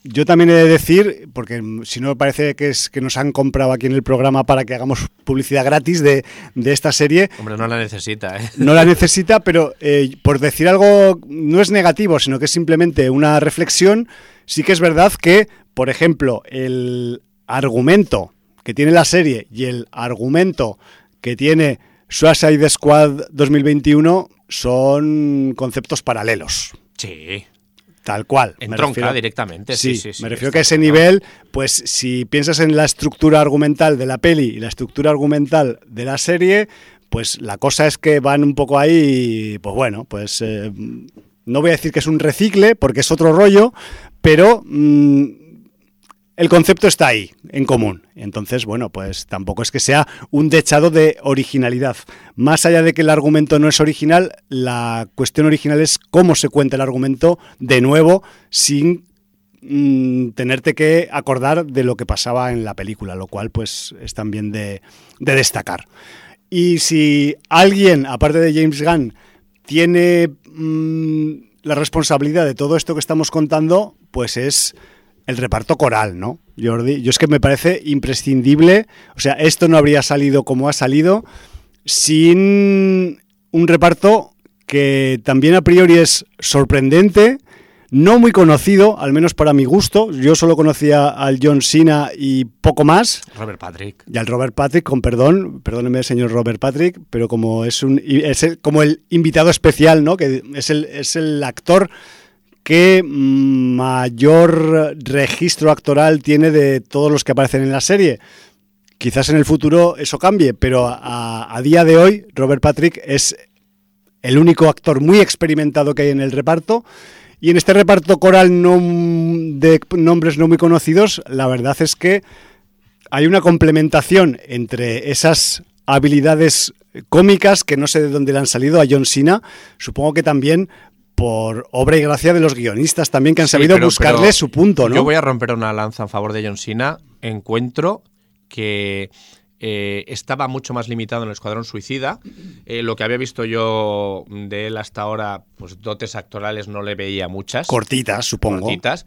yo también he de decir, porque si no parece que es que nos han comprado aquí en el programa para que hagamos publicidad gratis de, de esta serie, Hombre, no la necesita, ¿eh? no la [laughs] necesita, pero eh, por decir algo no es negativo, sino que es simplemente una reflexión, sí que es verdad que, por ejemplo, el argumento que tiene la serie y el argumento que tiene Suicide Squad 2021 son conceptos paralelos. Sí. Tal cual. Entronca refiero- directamente. Sí, Sí, sí, sí. me refiero está que a ese claro. nivel, pues si piensas en la estructura argumental de la peli y la estructura argumental de la serie, pues la cosa es que van un poco ahí, pues bueno, pues eh, no voy a decir que es un recicle, porque es otro rollo, pero mm, el concepto está ahí, en común. Entonces, bueno, pues tampoco es que sea un dechado de originalidad. Más allá de que el argumento no es original, la cuestión original es cómo se cuenta el argumento de nuevo sin mm, tenerte que acordar de lo que pasaba en la película, lo cual pues es también de, de destacar. Y si alguien, aparte de James Gunn, tiene mm, la responsabilidad de todo esto que estamos contando, pues es el reparto coral, ¿no? Jordi. Yo es que me parece imprescindible. O sea, esto no habría salido como ha salido sin un reparto que también a priori es sorprendente, no muy conocido, al menos para mi gusto. Yo solo conocía al John Cena y poco más. Robert Patrick. Y al Robert Patrick, con perdón, perdóneme señor Robert Patrick, pero como es un es el- como el invitado especial, ¿no? Que es el, es el actor que mayor registro actoral tiene de todos los que aparecen en la serie. Quizás en el futuro eso cambie, pero a, a día de hoy Robert Patrick es el único actor muy experimentado que hay en el reparto. Y en este reparto coral no, de nombres no muy conocidos, la verdad es que hay una complementación entre esas habilidades cómicas que no sé de dónde le han salido a John Cena, supongo que también por obra y gracia de los guionistas también que han Sí, sabido pero- buscarle pero su punto, ¿no? Yo voy a romper una lanza en favor de John Cena. Encuentro que eh, estaba mucho más limitado en el Escuadrón Suicida. Eh, lo que había visto yo de él hasta ahora, pues dotes actorales no le veía muchas. Cortitas, supongo. cortitas.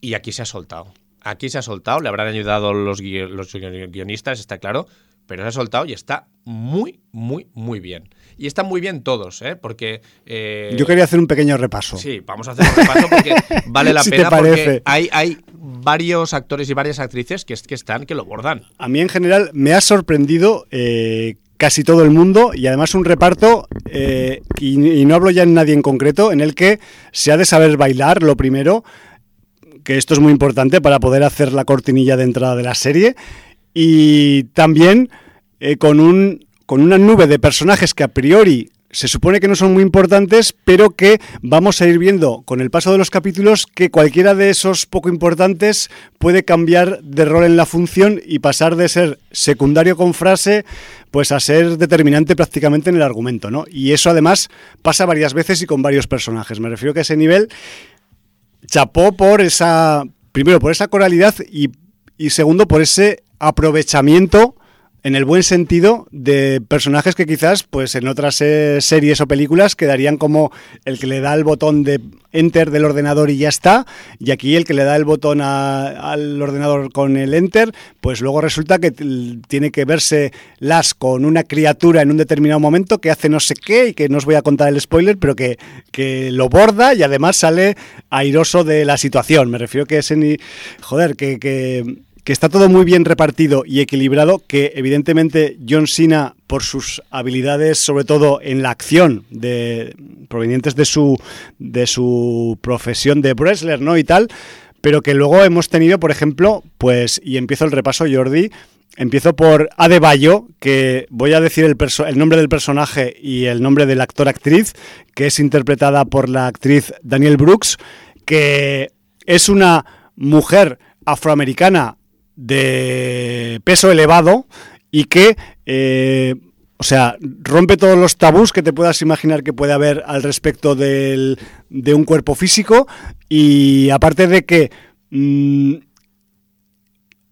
Y aquí se ha soltado. Aquí se ha soltado, le habrán ayudado los guionistas, está claro, pero se ha soltado y está muy, muy, muy bien. Y están muy bien todos, ¿eh? Porque... eh, Yo quería hacer un pequeño repaso. Sí, vamos a hacer un repaso porque [laughs] vale la Si pena porque hay, hay varios actores y varias actrices que, es- que están, que lo bordan. A mí en general me ha sorprendido eh, casi todo el mundo y además un reparto, eh, y, y no hablo ya en nadie en concreto, en el que se ha de saber bailar lo primero, que esto es muy importante para poder hacer la cortinilla de entrada de la serie, y también eh, con, un, con una nube de personajes que a priori se supone que no son muy importantes, pero que vamos a ir viendo con el paso de los capítulos que cualquiera de esos poco importantes puede cambiar de rol en la función y pasar de ser secundario con frase pues a ser determinante prácticamente en el argumento, ¿no? Y eso además pasa varias veces y con varios personajes. Me refiero que ese nivel chapó por esa, primero por esa coralidad y, y segundo por ese aprovechamiento en el buen sentido de personajes que quizás pues en otras eh, series o películas quedarían como el que le da el botón de enter del ordenador y ya está y aquí el que le da el botón a- al ordenador con el enter pues luego resulta que tiene que verse las con una criatura en un determinado momento que hace no sé qué y que no os voy a contar el spoiler pero que, que lo borda y además sale airoso de la situación. Me refiero que ese ni joder que, que que está todo muy bien repartido y equilibrado, que evidentemente John Cena, por sus habilidades, sobre todo en la acción, de, provenientes de su, de su profesión de wrestler, ¿no? Y tal, pero que luego hemos tenido, por ejemplo, pues, y empiezo el repaso, Jordi, empiezo por Adebayo, que voy a decir el, nombre del personaje y el nombre del actor-actriz, que es interpretada por la actriz Daniel Brooks, que es una mujer afroamericana de peso elevado y que, eh, o sea, rompe todos los tabús que te puedas imaginar que puede haber al respecto del- de un cuerpo físico y aparte de que mm,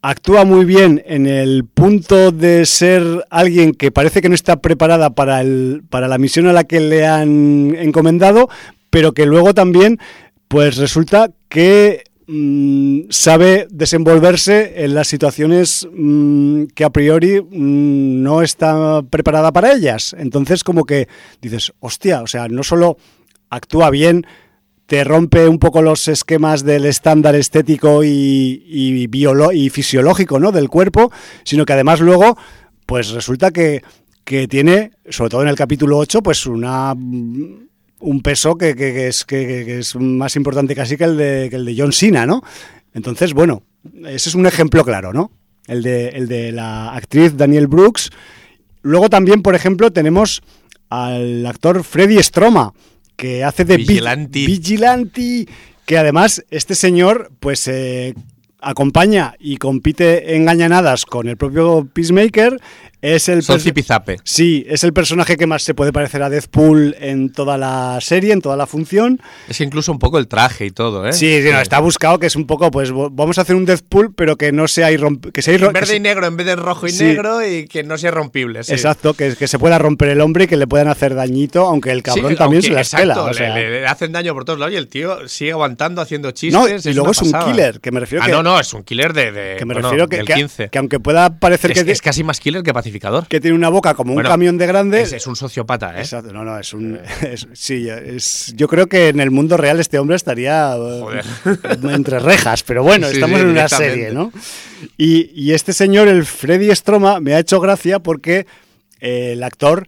actúa muy bien en el punto de ser alguien que parece que no está preparada para, el, para la misión a la que le han encomendado, pero que luego también pues resulta que mm, sabe desenvolverse en las situaciones mm, que a priori mm, no está preparada para ellas. Entonces como que dices, hostia, o sea, no solo actúa bien, te rompe un poco los esquemas del estándar estético y, y, y fisiológico ¿no? del cuerpo, sino que además luego pues resulta que, que tiene, sobre todo en el capítulo 8, pues una un peso que, que- que es, que, que es más importante casi que el de, que el de John Cena, ¿no? Entonces, bueno, ese es un ejemplo claro, ¿no? El de, el de la actriz Daniel Brooks. Luego también, por ejemplo, tenemos al actor Freddy Stroma, que hace de Vi- Vigilante. Vigilante, que además este señor, pues eh, acompaña y compite en Gañanadas con el propio Peacemaker, Es el Son zipizape. Sí, es el personaje que más se puede parecer a Deadpool en toda la serie, en toda la función. Es incluso un poco el traje y todo, ¿eh? Sí, sí, no, está buscado que es un poco, pues vamos a hacer un Deadpool, pero que no sea irromp- que sea irro- En verde y negro en vez de rojo y Sí. negro y que no sea rompible. sí. Exacto, que, que se pueda romper el hombre y que le puedan hacer dañito, aunque el cabrón Sí, también aunque- se la o le- sea. le, le hacen daño por todos lados y el tío sigue aguantando haciendo chistes. no, y luego es un killer, que me refiero Ah, que, no, no, es un killer de. de- que me bueno, refiero que, del que- 15. que aunque pueda parecer es, que, es casi más killer que pacificador. que tiene una boca como un camión de grande. Es, es un sociópata, ¿eh? Exacto, no, no, es un. [laughs] es- sí, es, yo creo que en el mundo real este hombre estaría eh, Joder. entre rejas, pero bueno, Sí, estamos sí, en una serie, ¿no? Y, y este señor, el Freddy Stroma, me ha hecho gracia porque eh, el actor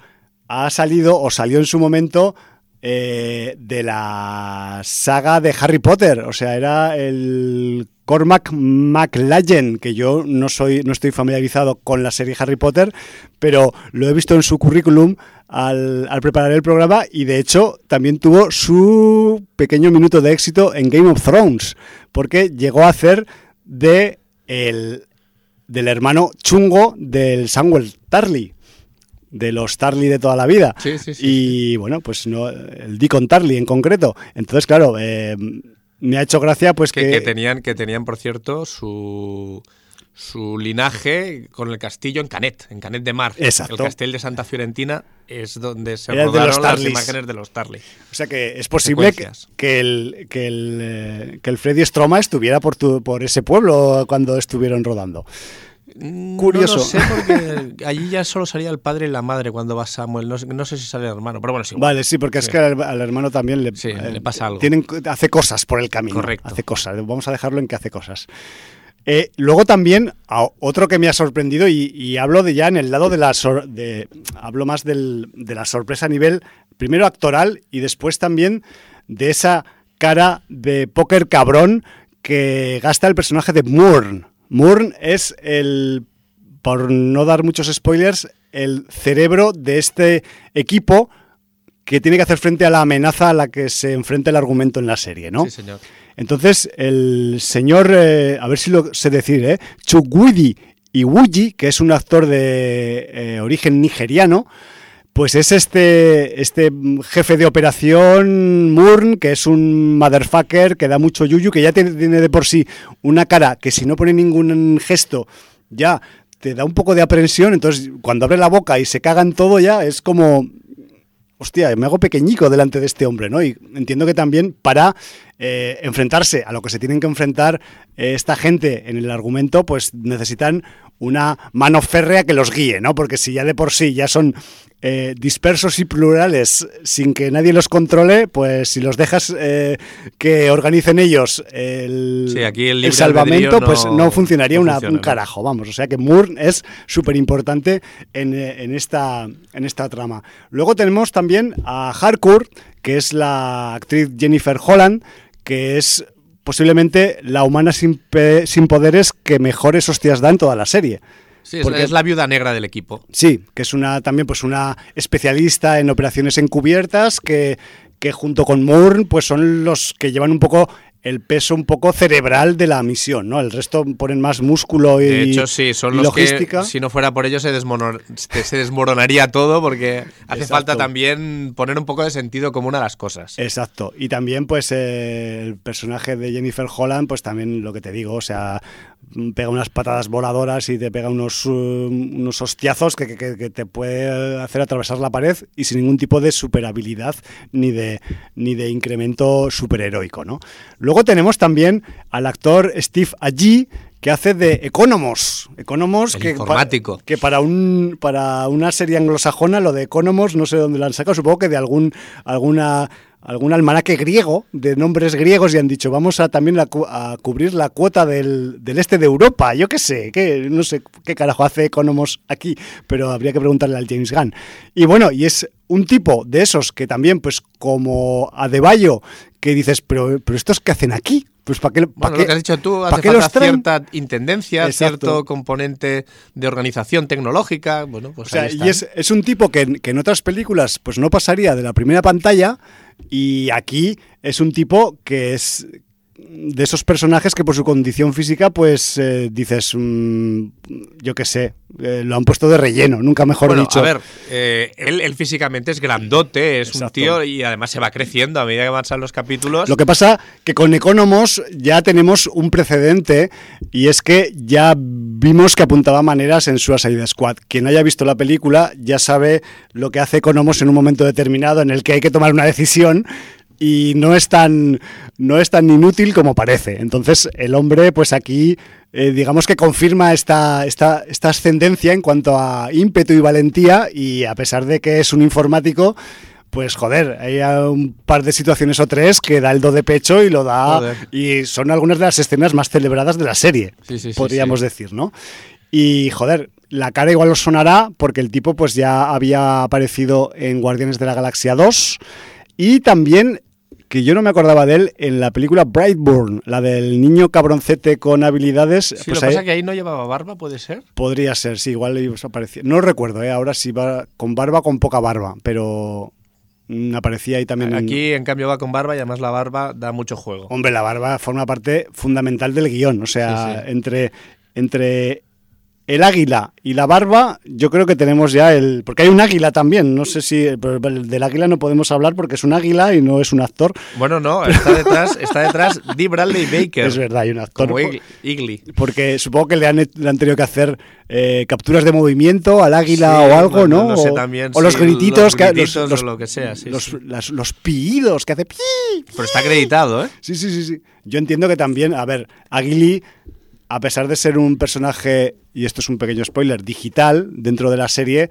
ha salido o salió en su momento eh, de la saga de Harry Potter, o sea, era el Cormac McLaggen, que yo no soy, no estoy familiarizado con la serie Harry Potter, pero lo he visto en su currículum al, al preparar el programa y de hecho también tuvo su pequeño minuto de éxito en Game of Thrones, porque llegó a hacer de el del hermano chungo del Samuel Tarly, de los Tarly de toda la vida. Sí, sí, sí, y bueno, pues no, el Deacon Tarly en concreto. Entonces, claro, eh, me ha hecho gracia pues Que, que... que tenían, que tenían, por cierto, su, su linaje con el castillo en Canet, en Canet de Mar. Exacto. El castillo de Santa Fiorentina es donde se Era rodaron las imágenes de los Tarly. O sea que es posible que, que el, que, el, eh, que el Freddy Stroma estuviera por, tu- por ese pueblo cuando estuvieron rodando. Curioso. No, lo sé, porque allí ya solo salía el padre y la madre cuando va Samuel. No, sé- no sé si sale el hermano, pero bueno, sí. Vale, sí, porque es Sí. que al, al hermano también le, Sí, eh, le pasa algo. Tienen, hace cosas por el camino. Correcto. Hace cosas. Vamos a dejarlo en que hace cosas. Eh, luego también, a- otro que me ha sorprendido, y, y hablo de ya en el lado de la sor- de, hablo más del- de la sorpresa a nivel, primero actoral y después también de esa cara de póker cabrón que gasta el personaje de Moorn. Moorn es el, por no dar muchos spoilers, el cerebro de este equipo que tiene que hacer frente a la amenaza a la que se enfrenta el argumento en la serie, ¿no? Sí, señor. Entonces, el señor, eh, a ver si lo sé decir, ¿eh? Chukwudi Iwuji, que es un actor de eh, origen nigeriano, pues es este, este jefe de operación Murn, que es un motherfucker, que da mucho yuyu, que ya tiene, de por sí una cara que si no pone ningún gesto ya te da un poco de aprensión, entonces cuando abre la boca y se caga en todo ya es como, hostia, me hago pequeñico delante de este hombre, ¿no? Y entiendo que también para eh, enfrentarse a lo que se tienen que enfrentar eh, esta gente en el argumento, pues necesitan una mano férrea que los guíe, ¿no? Porque si ya de por sí ya son eh, dispersos y plurales sin que nadie los controle, pues si los dejas eh, que organicen ellos el, Sí, aquí el salvamento, albedrío pues no- no funcionaría no una- funciona, un ¿no? carajo, vamos. O sea que Moore es súper importante en, en esta, en esta trama. Luego tenemos también a Harcourt, que es la actriz Jennifer Holland, que es posiblemente la humana sin, sin poderes que mejores hostias da en toda la serie. Sí, es, Porque- es la viuda negra del equipo. Sí, que es una también pues una especialista en operaciones encubiertas que, que junto con Moore pues son los que llevan un poco el peso un poco cerebral de la misión, ¿no? El resto ponen más músculo y, De hecho, sí, son los logística. que, si no fuera por ellos, se, se desmoronaría todo porque hace Exacto. falta también poner un poco de sentido común a las cosas. Exacto. Y también, pues, eh, el personaje de Jennifer Holland, pues también lo que te digo, o sea, pega unas patadas voladoras y te pega unos, uh, unos hostiazos que, que- que te puede hacer atravesar la pared y sin ningún tipo de superabilidad ni de, ni de incremento superheroico, ¿no? Luego tenemos también al actor Steve Agee, que hace de Economos. Economos El que, informático. que para un para una serie anglosajona lo de Economos no sé dónde lo han sacado, supongo que de algún alguna algún almanaque griego de nombres griegos y han dicho vamos a también a, cu- a cubrir la cuota del, del este de Europa, yo qué sé, que no sé qué carajo hace Economos aquí, pero habría que preguntarle al James Gunn. Y bueno, y es un tipo de esos que también pues como Adebayo que dices, pero pero estos qué hacen aquí? Pues para qué, pa' Bueno, qué- lo que has dicho tú, hace falta los cierta intendencia, Exacto. cierto componente de organización tecnológica. Bueno, pues O sea, ahí y es, es un tipo que, en- que en otras películas pues no pasaría de la primera pantalla y aquí es un tipo que es de esos personajes que por su condición física, pues eh, dices, mm, yo qué sé, eh, lo han puesto de relleno, nunca mejor Bueno, dicho. a ver, eh, él, él físicamente es grandote, es un tío y además se va creciendo a medida que avanzan los capítulos. Lo que pasa que con Economos ya tenemos un precedente y es que ya vimos que apuntaba maneras en Suicide Squad. Quien haya visto la película ya sabe lo que hace Economos en un momento determinado en el que hay que tomar una decisión y no es tan no es tan inútil como parece. Entonces el hombre pues aquí eh, digamos que confirma esta, esta, esta ascendencia en cuanto a ímpetu y valentía y a pesar de que es un informático pues joder, hay un par de situaciones o tres que da el do de pecho y lo da. Joder. Y son algunas de las escenas más celebradas de la serie, Sí, sí, sí, podríamos decir, ¿no? Y joder, la cara igual os sonará porque el tipo pues ya había aparecido en Guardianes de la Galaxia 2 y también que yo no me acordaba de él en la película Brightburn, la del niño cabroncete con habilidades. Sí, pues lo que ahí- pasa que ahí no llevaba barba, ¿puede ser? Podría ser, sí, igual le ibas a aparecer. No lo recuerdo, ¿eh? ahora sí va con barba con poca barba, pero mm, aparecía ahí también. en- Aquí, en cambio, va con barba y además la barba da mucho juego. Hombre, la barba forma parte fundamental del guion. O sea, Sí, sí. entre entre el águila y la barba, yo creo que tenemos ya el. Porque hay un águila también. No sé si. pero el del águila no podemos hablar porque es un águila y no es un actor. Bueno, no, está detrás, está detrás Dee Bradley Baker. Es verdad, hay un actor. Como Igli. Porque supongo que le han, le han tenido que hacer eh, capturas de movimiento al águila Sí, o algo, no- ¿no? no sé o, también o los grititos, los que grititos los, o lo que sea, sí, los, las- los que hace. Pero está acreditado, ¿eh? Sí, sí, sí, sí. Yo entiendo que también, a ver, Aguili, a pesar de ser un personaje, y esto es un pequeño spoiler, digital dentro de la serie,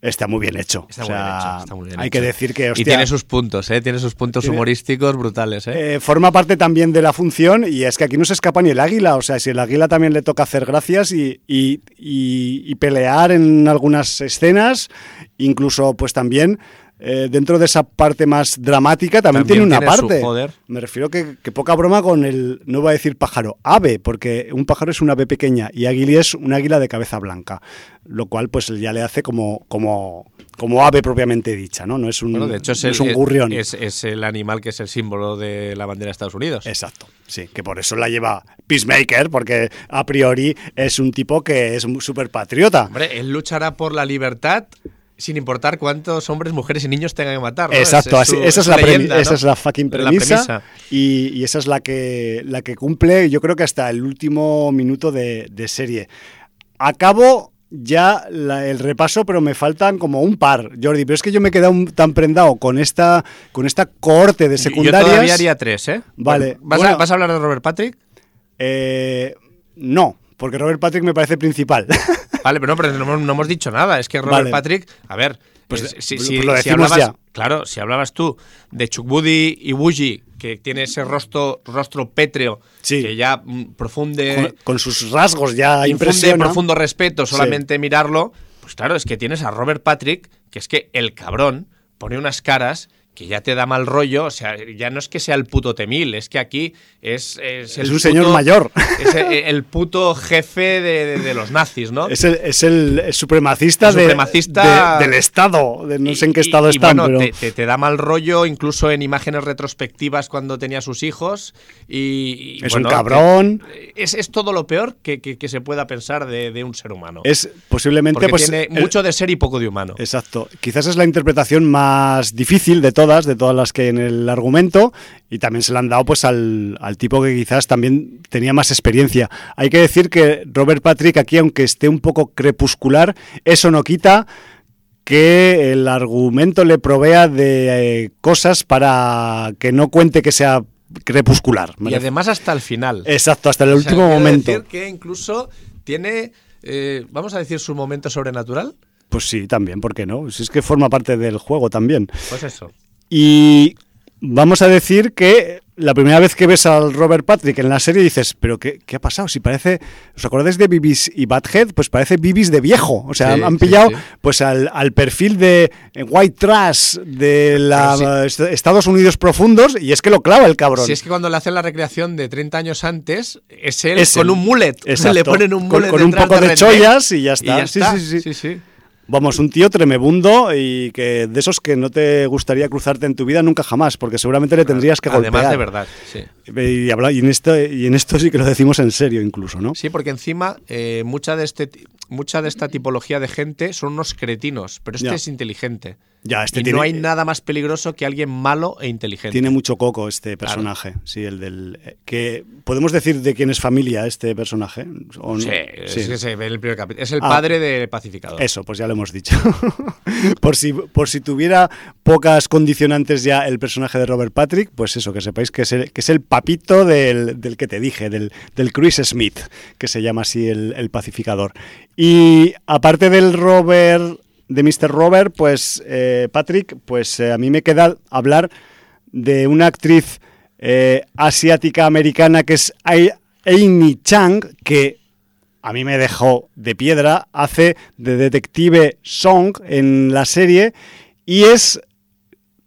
está muy bien hecho. Está O muy bien hecho, está muy bien hay hecho. que decir que, y tiene sus puntos, ¿eh? Tiene sus puntos Tiene- humorísticos brutales, ¿eh? eh, forma parte también de la función y es que aquí no se escapa ni el águila. O sea, si el águila también le toca hacer gracias y, y- y- y pelear en algunas escenas, incluso pues también eh, dentro de esa parte más dramática también, También tiene una tiene su parte. Me refiero que, que poca broma con el, no voy a decir pájaro, ave, porque un pájaro es un ave pequeña y águila es un águila de cabeza blanca, lo cual pues ya le hace como, como, como ave propiamente dicha, ¿no? No es un, Bueno, de hecho es, no el, es un gurrión. Es, es el animal que es el símbolo de la bandera de Estados Unidos. Exacto, sí, que por eso la lleva Peacemaker, porque a priori es un tipo que es súper patriota. Hombre, él luchará por la libertad sin importar cuántos hombres, mujeres y niños tengan que matar. ¿no? Exacto, Es- es así- su- esa, es la leyenda, ¿no? esa es la fucking La premisa, premisa. Y, y esa es la que, la que cumple, yo creo que hasta el último minuto de, de serie. Acabo ya la- el repaso, pero me faltan como un par, Jordi, pero es que yo me he quedado un- tan prendado con esta, con esta cohorte de Yo secundarias. todavía haría tres, ¿eh? Vale, Bueno, ¿vas, a, vas a hablar de Robert Patrick? Eh, no, porque Robert Patrick me parece principal. [laughs] Vale, pero no, pero no, hemos- no hemos dicho nada. Es que Robert Vale. Patrick, a ver, Pues, si, si- lo si hablabas, ya. claro, si hablabas tú de Chuck Woody y Woogie, que tiene ese rostro, rostro pétreo, Sí. que ya mm, profunde, con, con sus rasgos ya impresiona. profundo respeto solamente mirarlo, pues claro, es que tienes a Robert Patrick, que es que el cabrón pone unas caras que ya te da mal rollo, o sea, ya no es que sea el puto temil, es que aquí es, es, el Es un señor mayor. [laughs] Es el, el puto jefe de, de- de los nazis, ¿no? Es el, es el supremacista, El supremacista- de- del Estado. de no sé en qué estado y- y están, bueno, pero. te, te- te da mal rollo incluso en imágenes retrospectivas cuando tenía sus hijos. Y, Es bueno, un cabrón. te- es, es todo lo peor que, que- que se pueda pensar de, un ser humano. Es posiblemente. Porque pues, tiene el- mucho de ser y poco de humano. Exacto. Quizás es la interpretación más difícil de todas, de todas las que en el argumento, y también se la han dado pues al, al tipo que quizás también tenía más experiencia. Hay que decir que Robert Patrick aquí, aunque esté un poco crepuscular, eso no quita que el argumento le provea de eh, cosas para que no cuente que sea crepuscular. Y además hasta el final. Exacto, hasta el O sea, último momento. decir que incluso tiene, eh, vamos a decir, su momento sobrenatural. Pues sí, también, ¿por qué no? Si es que forma parte del juego también. Pues eso. Y vamos a decir que la primera vez que ves al Robert Patrick en la serie dices, pero ¿qué, qué ha pasado? Si parece, ¿os acordáis de Bibis y Badhead? Pues parece Bibis de viejo. O sea, Sí, han pillado sí. pues al, al perfil de eh, White Trash de la, est- Estados Unidos profundos y es que lo clava el cabrón. Si es que cuando le hacen la recreación de 30 años antes, es él Es con él. un mullet. [laughs] Exacto. Le ponen un Con- mullet con un detrás poco de chollas y ya Y está. ya sí. sí, sí. Vamos, un tío tremebundo y que de esos que no te gustaría cruzarte en tu vida nunca jamás, porque seguramente le tendrías que Además golpear. de verdad, sí. Y, habla- y en esto, y en esto sí que lo decimos en serio incluso, ¿no? Sí, porque encima eh, mucha, de este, mucha de esta tipología de gente son unos cretinos, pero este Ya. es inteligente. Ya, este y tiene, no hay nada más peligroso que alguien malo e inteligente. tiene mucho coco este personaje, sí, el del... eh, que ¿Podemos decir de quién es familia este personaje? ¿O no? Sí, es que se ve en el primer capítulo. Es el Ah. padre de Pacificador. Eso, pues ya lo hemos dicho. [laughs] por, si, por si tuviera pocas condicionantes ya el personaje de Robert Patrick, pues eso, que sepáis que es el, que es el papito del, del que te dije, del, del Chris Smith, que se llama así el, pacificador. Y aparte del Robert, de Mr. Robert, pues eh, Patrick, pues eh, a mí me queda hablar de una actriz eh, asiática americana que es Amy Chang, que a mí me dejó de piedra, hace de detective Song en la serie y es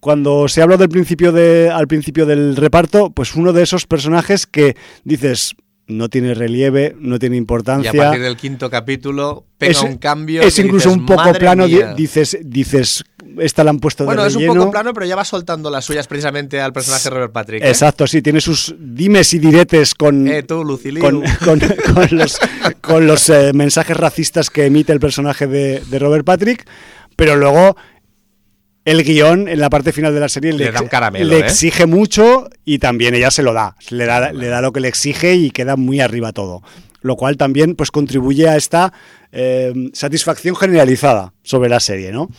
cuando se habla del principio de, al principio del reparto, pues uno de esos personajes que dices no tiene relieve, no tiene y importancia. a partir del quinto capítulo pega es, un cambio. es incluso dices, un poco "Madre plano, di- mía". dices, dices, esta la han puesto Bueno, de es un relleno. poco plano, pero ya va soltando las suyas precisamente al personaje de Robert Patrick. ¿eh? Exacto, sí, tiene sus dimes y diretes con, Eh, tú, con- [laughs] con los, con los, eh, mensajes racistas que emite el personaje de, de Robert Patrick, pero luego el guion en la parte final de la serie Le le, da un caramelo, le ¿eh? exige mucho y también ella se lo da, le da, le da lo que le exige y queda muy arriba todo. Lo cual también pues contribuye a esta eh, satisfacción generalizada sobre la serie, ¿no?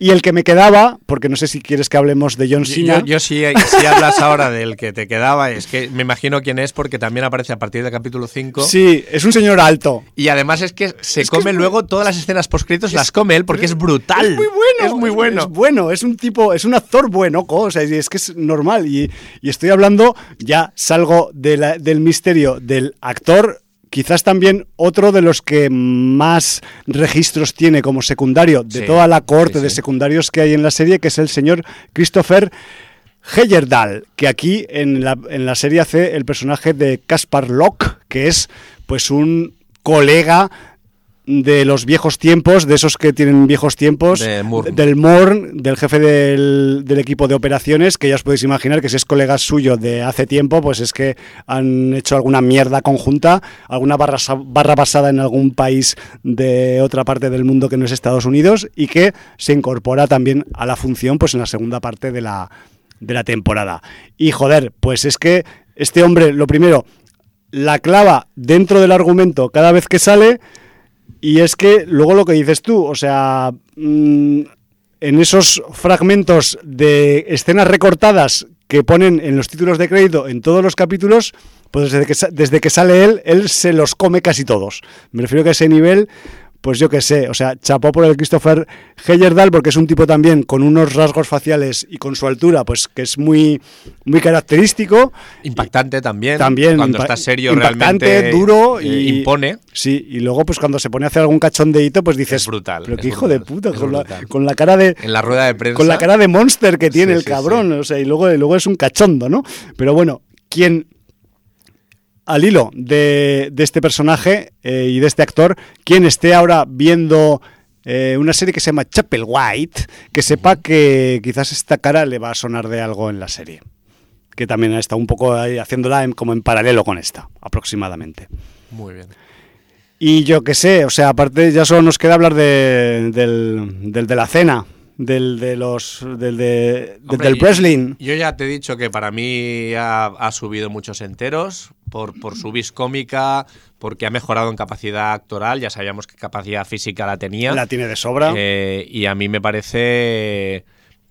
Y el que me quedaba, porque no sé si quieres que hablemos de John Cena. yo- yo sí, si hablas ahora del que te quedaba, es que me imagino quién es porque también aparece a partir del capítulo 5. Sí, es un señor alto. Y además es que se Es que come es muy- luego todas las escenas postcritos, las come él porque es brutal. Es muy bueno. Es muy bueno. Es, bueno, es un tipo, es un actor bueno, o sea, es que es normal. Y, y estoy hablando, ya salgo de la- del misterio del actor. Quizás también otro de los que más registros tiene como secundario de Sí, toda la corte sí, de secundarios que hay en la serie, que es el señor Christopher Heyerdahl, que aquí en la, en la serie hace el personaje de Caspar Locke, que es pues un colega de los viejos tiempos, de esos que tienen viejos tiempos, De Moore. del Morn, del jefe del, del equipo de operaciones, que ya os podéis imaginar que si es colega suyo de hace tiempo, pues es que han hecho alguna mierda conjunta, alguna barra, barra basada en algún país de otra parte del mundo que no es Estados Unidos y que se incorpora también a la función pues en la segunda parte de la, de la temporada. Y joder, pues es que este hombre, lo primero, la clava dentro del argumento cada vez que sale y es que luego lo que dices tú, o sea, mm, en esos fragmentos de escenas recortadas que ponen en los títulos de crédito en todos los capítulos, pues desde que, desde que sale él, él se los come casi todos. Me refiero que a ese nivel, pues yo qué sé, o sea, chapó por el Christopher Heyerdahl porque es un tipo también con unos rasgos faciales y con su altura, pues que es muy, muy característico. Impactante también. También Cuando está serio, impactante, realmente. duro eh, y impone. Sí, y luego pues cuando se pone a hacer algún cachondeíto, pues dices, Es brutal, pero es qué hijo de puta, con la, brutal. con la cara de En la rueda de prensa. con la cara de monster que tiene Sí, el sí, cabrón, o sea, y luego, y luego es un cachondo, ¿no? Pero bueno, quien al hilo de, de este personaje eh, y de este actor, quien esté ahora viendo eh, una serie que se llama Chapel White, que sepa que quizás esta cara le va a sonar de algo en la serie. Que también está un poco ahí haciéndola en- como en paralelo con esta, aproximadamente. Muy bien. Y yo qué sé, o sea, aparte ya solo nos queda hablar de, del, del de la cena, del de los del de, Hombre, del yo- wrestling. Yo ya te he dicho que para mí ha, ha subido muchos enteros por, por su vis cómica, porque ha mejorado en capacidad actoral. Ya sabíamos que capacidad física la tenía. La tiene de sobra. Eh, y a mí me parece.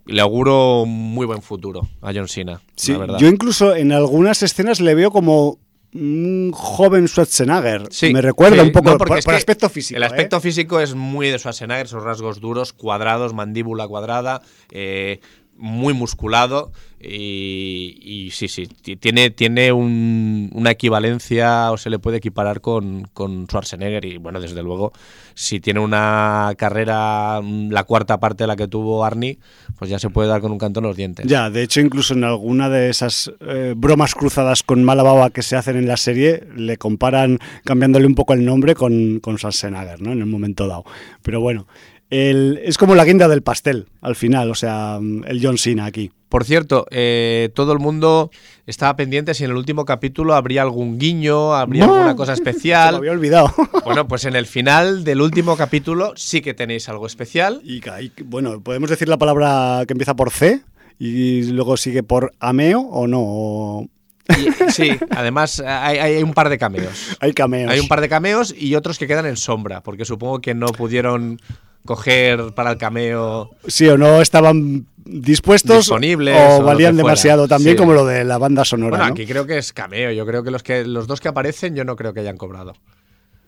Le auguro un muy buen futuro a John Cena. Sí, la verdad. yo incluso en algunas escenas le veo como un joven Schwarzenegger. Sí, Me recuerda sí, un poco no, por, aspecto físico. El aspecto ¿eh? físico es muy de Schwarzenegger, esos rasgos duros, cuadrados, mandíbula cuadrada, eh, muy musculado. Y, sí, sí, ti- tiene, tiene un- una equivalencia o se le puede equiparar con, con Schwarzenegger. Y bueno, desde luego, si tiene una carrera, mm, la cuarta parte de la que tuvo Arnie, pues ya se puede dar con un canto en los dientes. Ya, de hecho, incluso en alguna de esas eh, bromas cruzadas con mala baba que se hacen en la serie, le comparan cambiándole un poco el nombre con, con Schwarzenegger, ¿no? En el momento dado. Pero bueno, el- es como la guinda del pastel, al final, o sea, el John Cena aquí. Por cierto, eh, todo el mundo estaba pendiente si en el último capítulo habría algún guiño, habría ¡No! alguna cosa [laughs] Se especial. había olvidado. [laughs] Bueno, pues en el final del último capítulo sí que tenéis algo especial. Y, bueno, ¿podemos decir la palabra que empieza por C y luego sigue por ameo o no? O- Y- sí, además hay, hay un par de cameos. Hay cameos. Hay un par de cameos y otros que quedan en sombra, porque supongo que no pudieron coger para el cameo. Sí, o no estaban dispuestos Disponibles, o valían demasiado también Sí. como lo de la banda sonora. Bueno, ¿no? aquí creo que es cameo. Yo creo que los que los dos que aparecen, yo no creo que hayan cobrado.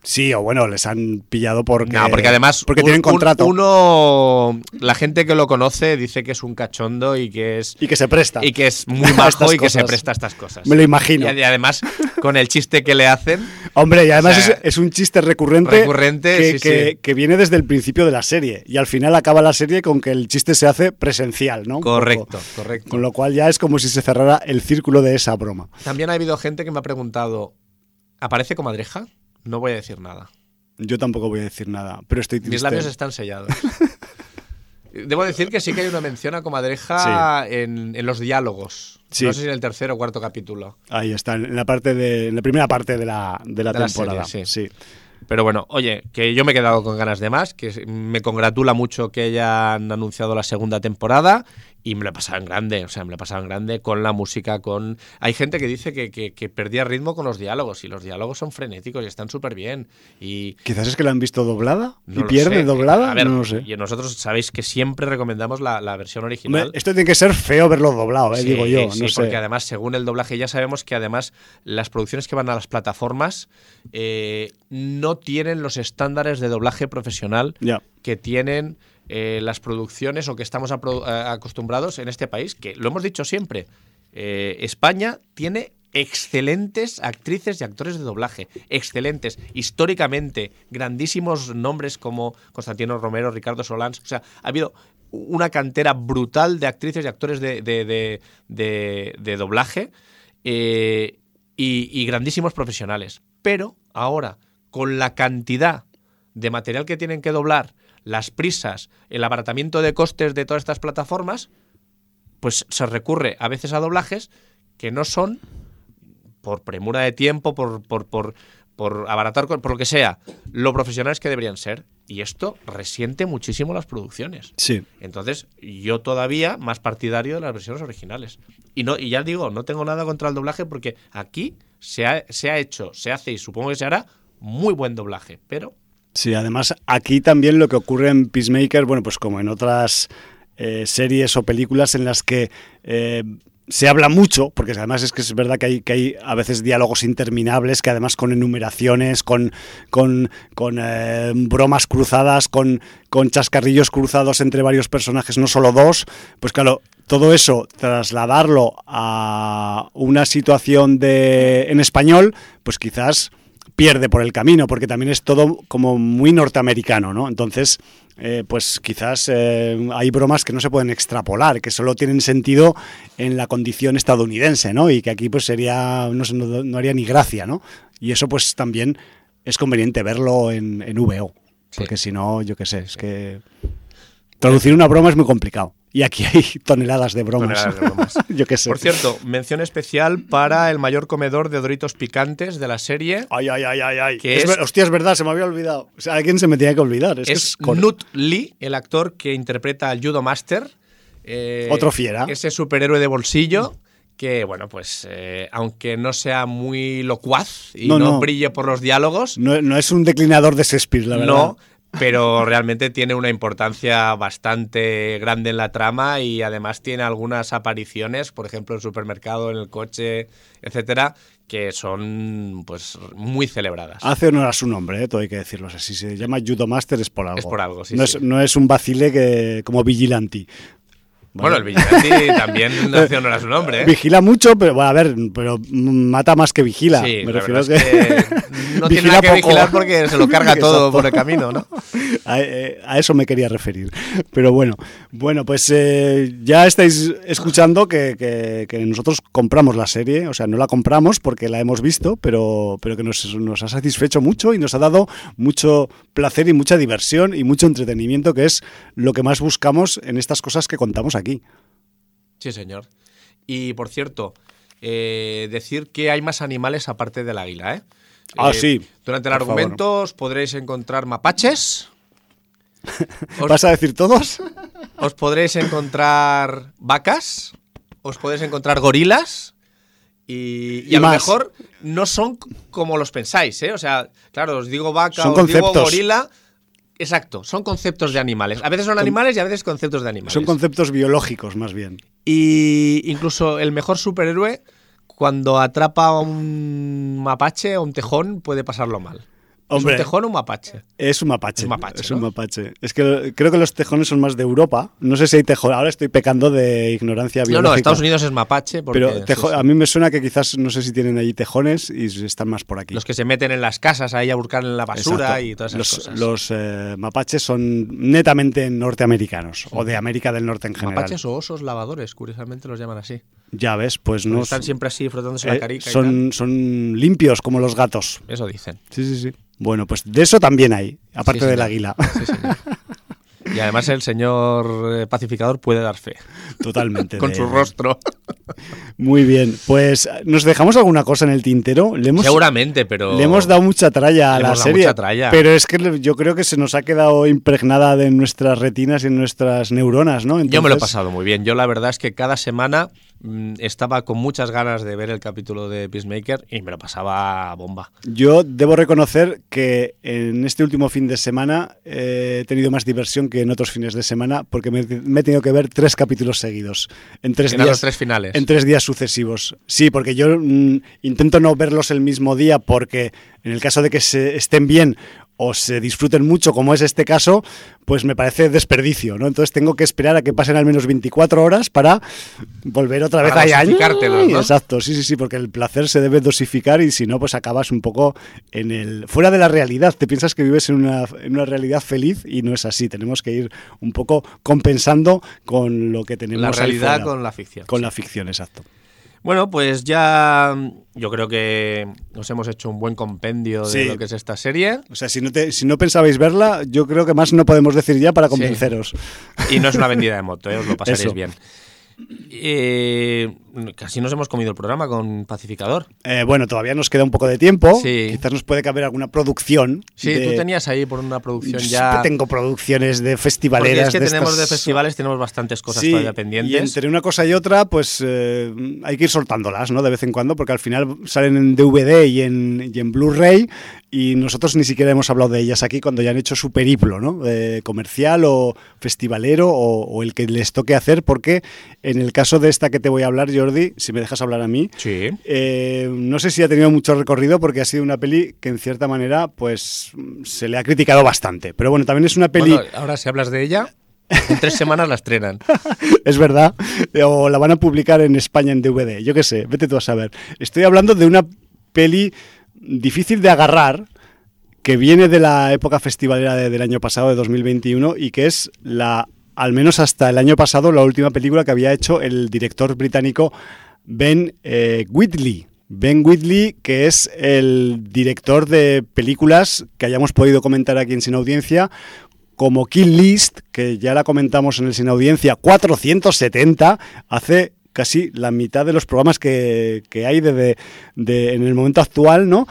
Sí, o bueno, les han pillado porque no, porque además porque un- tienen un- contrato uno, la gente que lo conoce dice que es un cachondo y que es y que se presta. y que es [laughs] muy majo y que se presta a estas cosas. Me lo imagino. Y, y además con el chiste que le hacen, Hombre, y además O sea, es, es un chiste recurrente, recurrente, que, sí, que- sí. que viene desde el principio de la serie y al final acaba la serie con que el chiste se hace presencial, ¿no? Correcto, correcto. Con lo cual ya es como si se cerrara el círculo de esa broma. También ha habido gente que me ha preguntado, ¿aparece comadreja? No voy a decir nada. Yo tampoco voy a decir nada, pero estoy triste. Mis labios están sellados. [laughs] Debo decir que sí que hay una mención a comadreja en, en los diálogos. Sí. No sé si en el tercer o cuarto capítulo. Ahí está, en la parte de, en la primera parte de la, de la De la temporada. serie, sí. Pero bueno, oye, que yo me he quedado con ganas de más, que me congratula mucho que hayan anunciado la segunda temporada y me lo en grande, o sea, me lo en grande con la música, con... Hay gente que dice que, que- que perdía ritmo con los diálogos y los diálogos son frenéticos y están súper bien. Y Quizás es que la han visto doblada no y pierde sé. doblada. A ver, no lo sé. y nosotros sabéis que siempre recomendamos la, la versión Hombre, original. esto tiene que ser feo verlo doblado, eh, Sí, digo yo. sí, no sé. porque además, según el doblaje, ya sabemos que además las producciones que van a las plataformas eh, no tienen los estándares de doblaje profesional que tienen eh, las producciones o que estamos a- acostumbrados en este país, que lo hemos dicho siempre, eh, España tiene excelentes actrices y actores de doblaje, excelentes, históricamente, grandísimos nombres como Constantino Romero, Ricardo Solans, o sea, ha habido una cantera brutal de actrices y actores de, de- de- de- doblaje eh, y grandísimos profesionales. Pero ahora, con la cantidad de material que tienen que doblar, las prisas, el abaratamiento de costes de todas estas plataformas, pues se recurre a veces a doblajes que no son, por premura de tiempo, por, por, por, por abaratar, por lo que sea, lo profesionales que deberían ser. Y esto resiente muchísimo las producciones. Sí. Entonces, yo todavía más partidario de las versiones originales. Y no, y ya digo, no tengo nada contra el doblaje porque aquí se ha, se ha hecho, se hace y supongo que se hará muy buen doblaje. Pero Sí, además aquí también lo que ocurre en Peacemaker, bueno, pues como en otras eh, series o películas en las que eh, se habla mucho, porque además es que es verdad que hay, que hay a veces diálogos interminables, que además con enumeraciones, con, con, con, eh, bromas cruzadas, con, con chascarrillos cruzados entre varios personajes, no solo dos, pues claro, todo eso, trasladarlo a una situación de, en español, pues quizás pierde por el camino, porque también es todo como muy norteamericano, ¿no? Entonces, eh, pues quizás eh, hay bromas que no se pueden extrapolar, que solo tienen sentido en la condición estadounidense, ¿no? Y que aquí pues sería, no, sé, no, no haría ni gracia, ¿no? Y eso pues también es conveniente verlo en, en VO, porque si no, yo qué sé, es que traducir una broma es muy complicado. Y aquí hay [laughs] toneladas de bromas. Toneladas de bromas. [laughs] yo qué sé. Por cierto, mención especial para el mayor comedor de doritos picantes de la serie. Ay, ay, ay, ay, ay. Que Es es- hostia, es verdad, se me había olvidado. O sea, se me tenía que olvidar. Es, Es Nut Lee, el actor que interpreta al Judo Master. eh, Otro fiera. Ese superhéroe de bolsillo que, bueno, pues eh, aunque no sea muy locuaz y No, no, no. brille por los diálogos, No, no es un declinador de Shakespeare, la verdad. no, pero realmente tiene una importancia bastante grande en la trama y además tiene algunas apariciones, por ejemplo, en el supermercado, en el coche, etcétera, que son pues muy celebradas. Hace honor a su nombre, ¿eh? todo hay que decirlo. O sea, si se llama Judo Master es por algo. Es por algo, sí, No, sí. Es, no es un vacile que, como Vigilanti. Bueno, el vigilante también hace honor a su nombre, ¿eh? Vigila mucho, pero bueno, a ver, pero mata más que vigila. Sí, Me refiero verdad que, [laughs] no tiene nada que poco. vigilar porque se lo carga [laughs] todo por el camino, ¿no? [laughs] A, eh, a eso me quería referir. Pero bueno, bueno, pues eh, ya estáis escuchando que, que- que nosotros compramos la serie, o sea, no la compramos porque la hemos visto, pero, pero que nos, nos ha satisfecho mucho y nos ha dado mucho placer y mucha diversión y mucho entretenimiento, que es lo que más buscamos en estas cosas que contamos aquí. Sí, señor. Y por cierto, eh, decir que hay más animales aparte del águila, ¿eh? Ah, Eh, sí, Durante el por favor. argumento os podréis encontrar mapaches, os, [laughs] ¿Vas a decir todos? [laughs] os podréis encontrar vacas, os podréis encontrar gorilas. Y, y Y a lo mejor no son como los pensáis, ¿eh? O sea, claro, os digo vaca, Son os digo gorila. Exacto, son conceptos de animales. A veces son animales y a veces conceptos de animales. Son conceptos biológicos, más bien. Y incluso el mejor superhéroe, cuando atrapa a un mapache o un tejón, puede pasarlo mal. Hombre. ¿Es un tejón o un mapache? Es un mapache. Un mapache, Es un ¿no? mapache. Es que creo que los tejones son más de Europa. No sé si hay tejones. Ahora estoy pecando de ignorancia No, biológica. no, Estados Unidos es mapache. Porque, Pero sí, tejo- sí. a mí me suena que quizás no sé si tienen allí tejones y están más por aquí. Los que se meten en las casas ahí a buscar en la basura Exacto. y todas esas los, cosas. Los eh, mapaches son netamente norteamericanos o de América del Norte en general. Mapaches o osos lavadores, curiosamente los llaman así. Ya ves, pues no. están siempre así frotándose eh, la carica y son, son limpios como los gatos. Eso dicen. Sí, sí, sí. Bueno, pues de eso también hay, aparte Sí, del águila. Sí, señor. [laughs] Y además el señor eh, pacificador puede dar fe. Totalmente. Con de- su rostro. Muy bien, pues nos dejamos alguna cosa en el tintero. Le hemos, Seguramente, pero. le hemos dado mucha tralla a Le la hemos dado serie. mucha tralla. Pero es que yo creo que se nos ha quedado impregnada de nuestras retinas y en nuestras neuronas, ¿no? Yo me lo he pasado muy bien. Yo la verdad es que cada semana estaba con muchas ganas de ver el capítulo de Peacemaker y me lo pasaba bomba. Yo debo reconocer que en este último fin de semana eh, he tenido más diversión que en otros fines de semana porque me, me he tenido que ver tres capítulos seguidos en tres días. los tres finales. En tres días sucesivos. Sí, porque yo mm, intento no verlos el mismo día porque en el caso de que se estén bien o se disfruten mucho, como es este caso, pues me parece desperdicio, ¿no? Entonces tengo que esperar a que pasen al menos 24 horas para volver otra vez Para ahí. dosificártelos, ¿no? Exacto, sí, sí, sí, porque el placer se debe dosificar y si no, pues acabas un poco en el fuera de la realidad. Te piensas que vives en una, en una realidad feliz y no es así. Tenemos que ir un poco compensando con lo que tenemos la ahí realidad fuera. con la ficción. Con sí. la ficción, exacto. Bueno, pues ya mm, yo creo que nos hemos hecho un buen compendio de lo que es esta serie. O sea, si no, te, si no pensabais verla, yo creo que más no podemos decir ya para Sí. convenceros. Y no es una [laughs] vendida de moto, ¿eh? os lo pasaréis Eso. bien. Eh, casi nos hemos comido el programa con Pacificador. Eh, bueno, todavía nos queda un poco de tiempo. Sí. Quizás nos puede caber alguna producción. Sí, de- tú tenías ahí por una producción ya. tengo producciones de Porque festivaleras. es que de tenemos de festivales, tenemos bastantes cosas Sí, todavía y pendientes. entre una cosa y otra, pues eh, hay que ir soltándolas, ¿no? De vez en cuando, porque al final salen en DVD y en, y en Blu-ray y nosotros ni siquiera hemos hablado de ellas aquí cuando ya han hecho su periplo, ¿no? Eh, comercial o festivalero o, o el que les toque hacer, porque en el caso de esta que te voy a hablar, Jordi, si me dejas hablar a mí, Sí. eh, no sé si ha tenido mucho recorrido porque ha sido una peli que en cierta manera pues se le ha criticado bastante. Pero bueno, también es una peli... Bueno, ahora si hablas de ella, en tres semanas la estrenan. [laughs] Es verdad. O la van a publicar en España en DVD. Yo qué sé, vete tú a saber. Estoy hablando de una peli difícil de agarrar que viene de la época festivalera de- del año pasado, de 2021, y que es la, al menos hasta el año pasado, la última película que había hecho el director británico Ben eh, Whitley. Ben Whitley, que es el director de películas que hayamos podido comentar aquí en Sin Audiencia, como Kill List, que ya la comentamos en el Sin Audiencia 470, hace casi la mitad de los programas que, que hay en el momento actual, ¿no?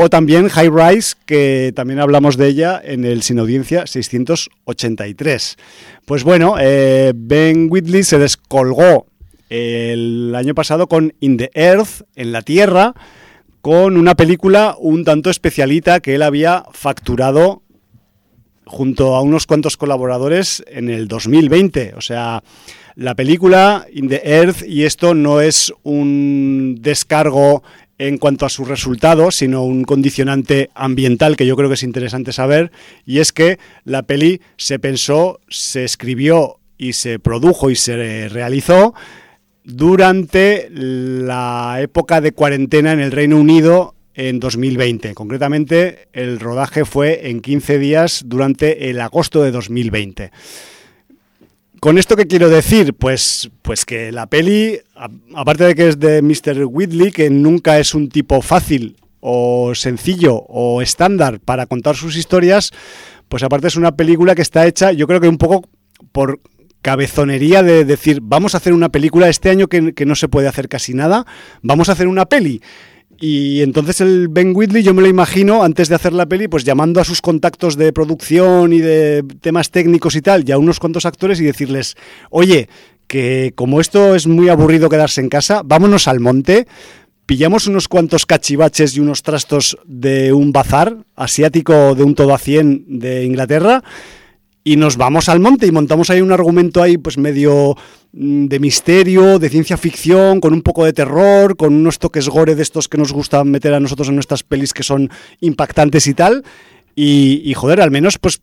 O también High Rise, que también hablamos de ella en el Sin Audiencia 683. Pues bueno, eh, Ben Whitley se descolgó el año pasado con In the Earth, en la Tierra, con una película un tanto especialita que él había facturado junto a unos cuantos colaboradores en el 2020. O sea, la película In the Earth, y esto no es un descargo en cuanto a su resultado, sino un condicionante ambiental que yo creo que es interesante saber, y es que la peli se pensó, se escribió y se produjo y se realizó durante la época de cuarentena en el Reino Unido en 2020. Concretamente, el rodaje fue en 15 días durante el agosto de 2020. ¿Con esto qué quiero decir? Pues, pues que la peli, aparte de que es de Mr. Whitley, que nunca es un tipo fácil o sencillo o estándar para contar sus historias, pues aparte es una película que está hecha, yo creo que un poco por cabezonería de decir, vamos a hacer una película este año que no se puede hacer casi nada, vamos a hacer una peli. Y entonces el Ben Whitley, yo me lo imagino, antes de hacer la peli, pues llamando a sus contactos de producción y de temas técnicos y tal, y a unos cuantos actores y decirles, oye, que como esto es muy aburrido quedarse en casa, vámonos al monte, pillamos unos cuantos cachivaches y unos trastos de un bazar asiático de un todo a 100 de Inglaterra y nos vamos al monte y montamos ahí un argumento ahí pues medio mm, de misterio, de ciencia ficción, con un poco de terror, con unos toques gore de estos que nos gusta meter a nosotros en nuestras pelis que son impactantes y tal. Y, joder, al menos pues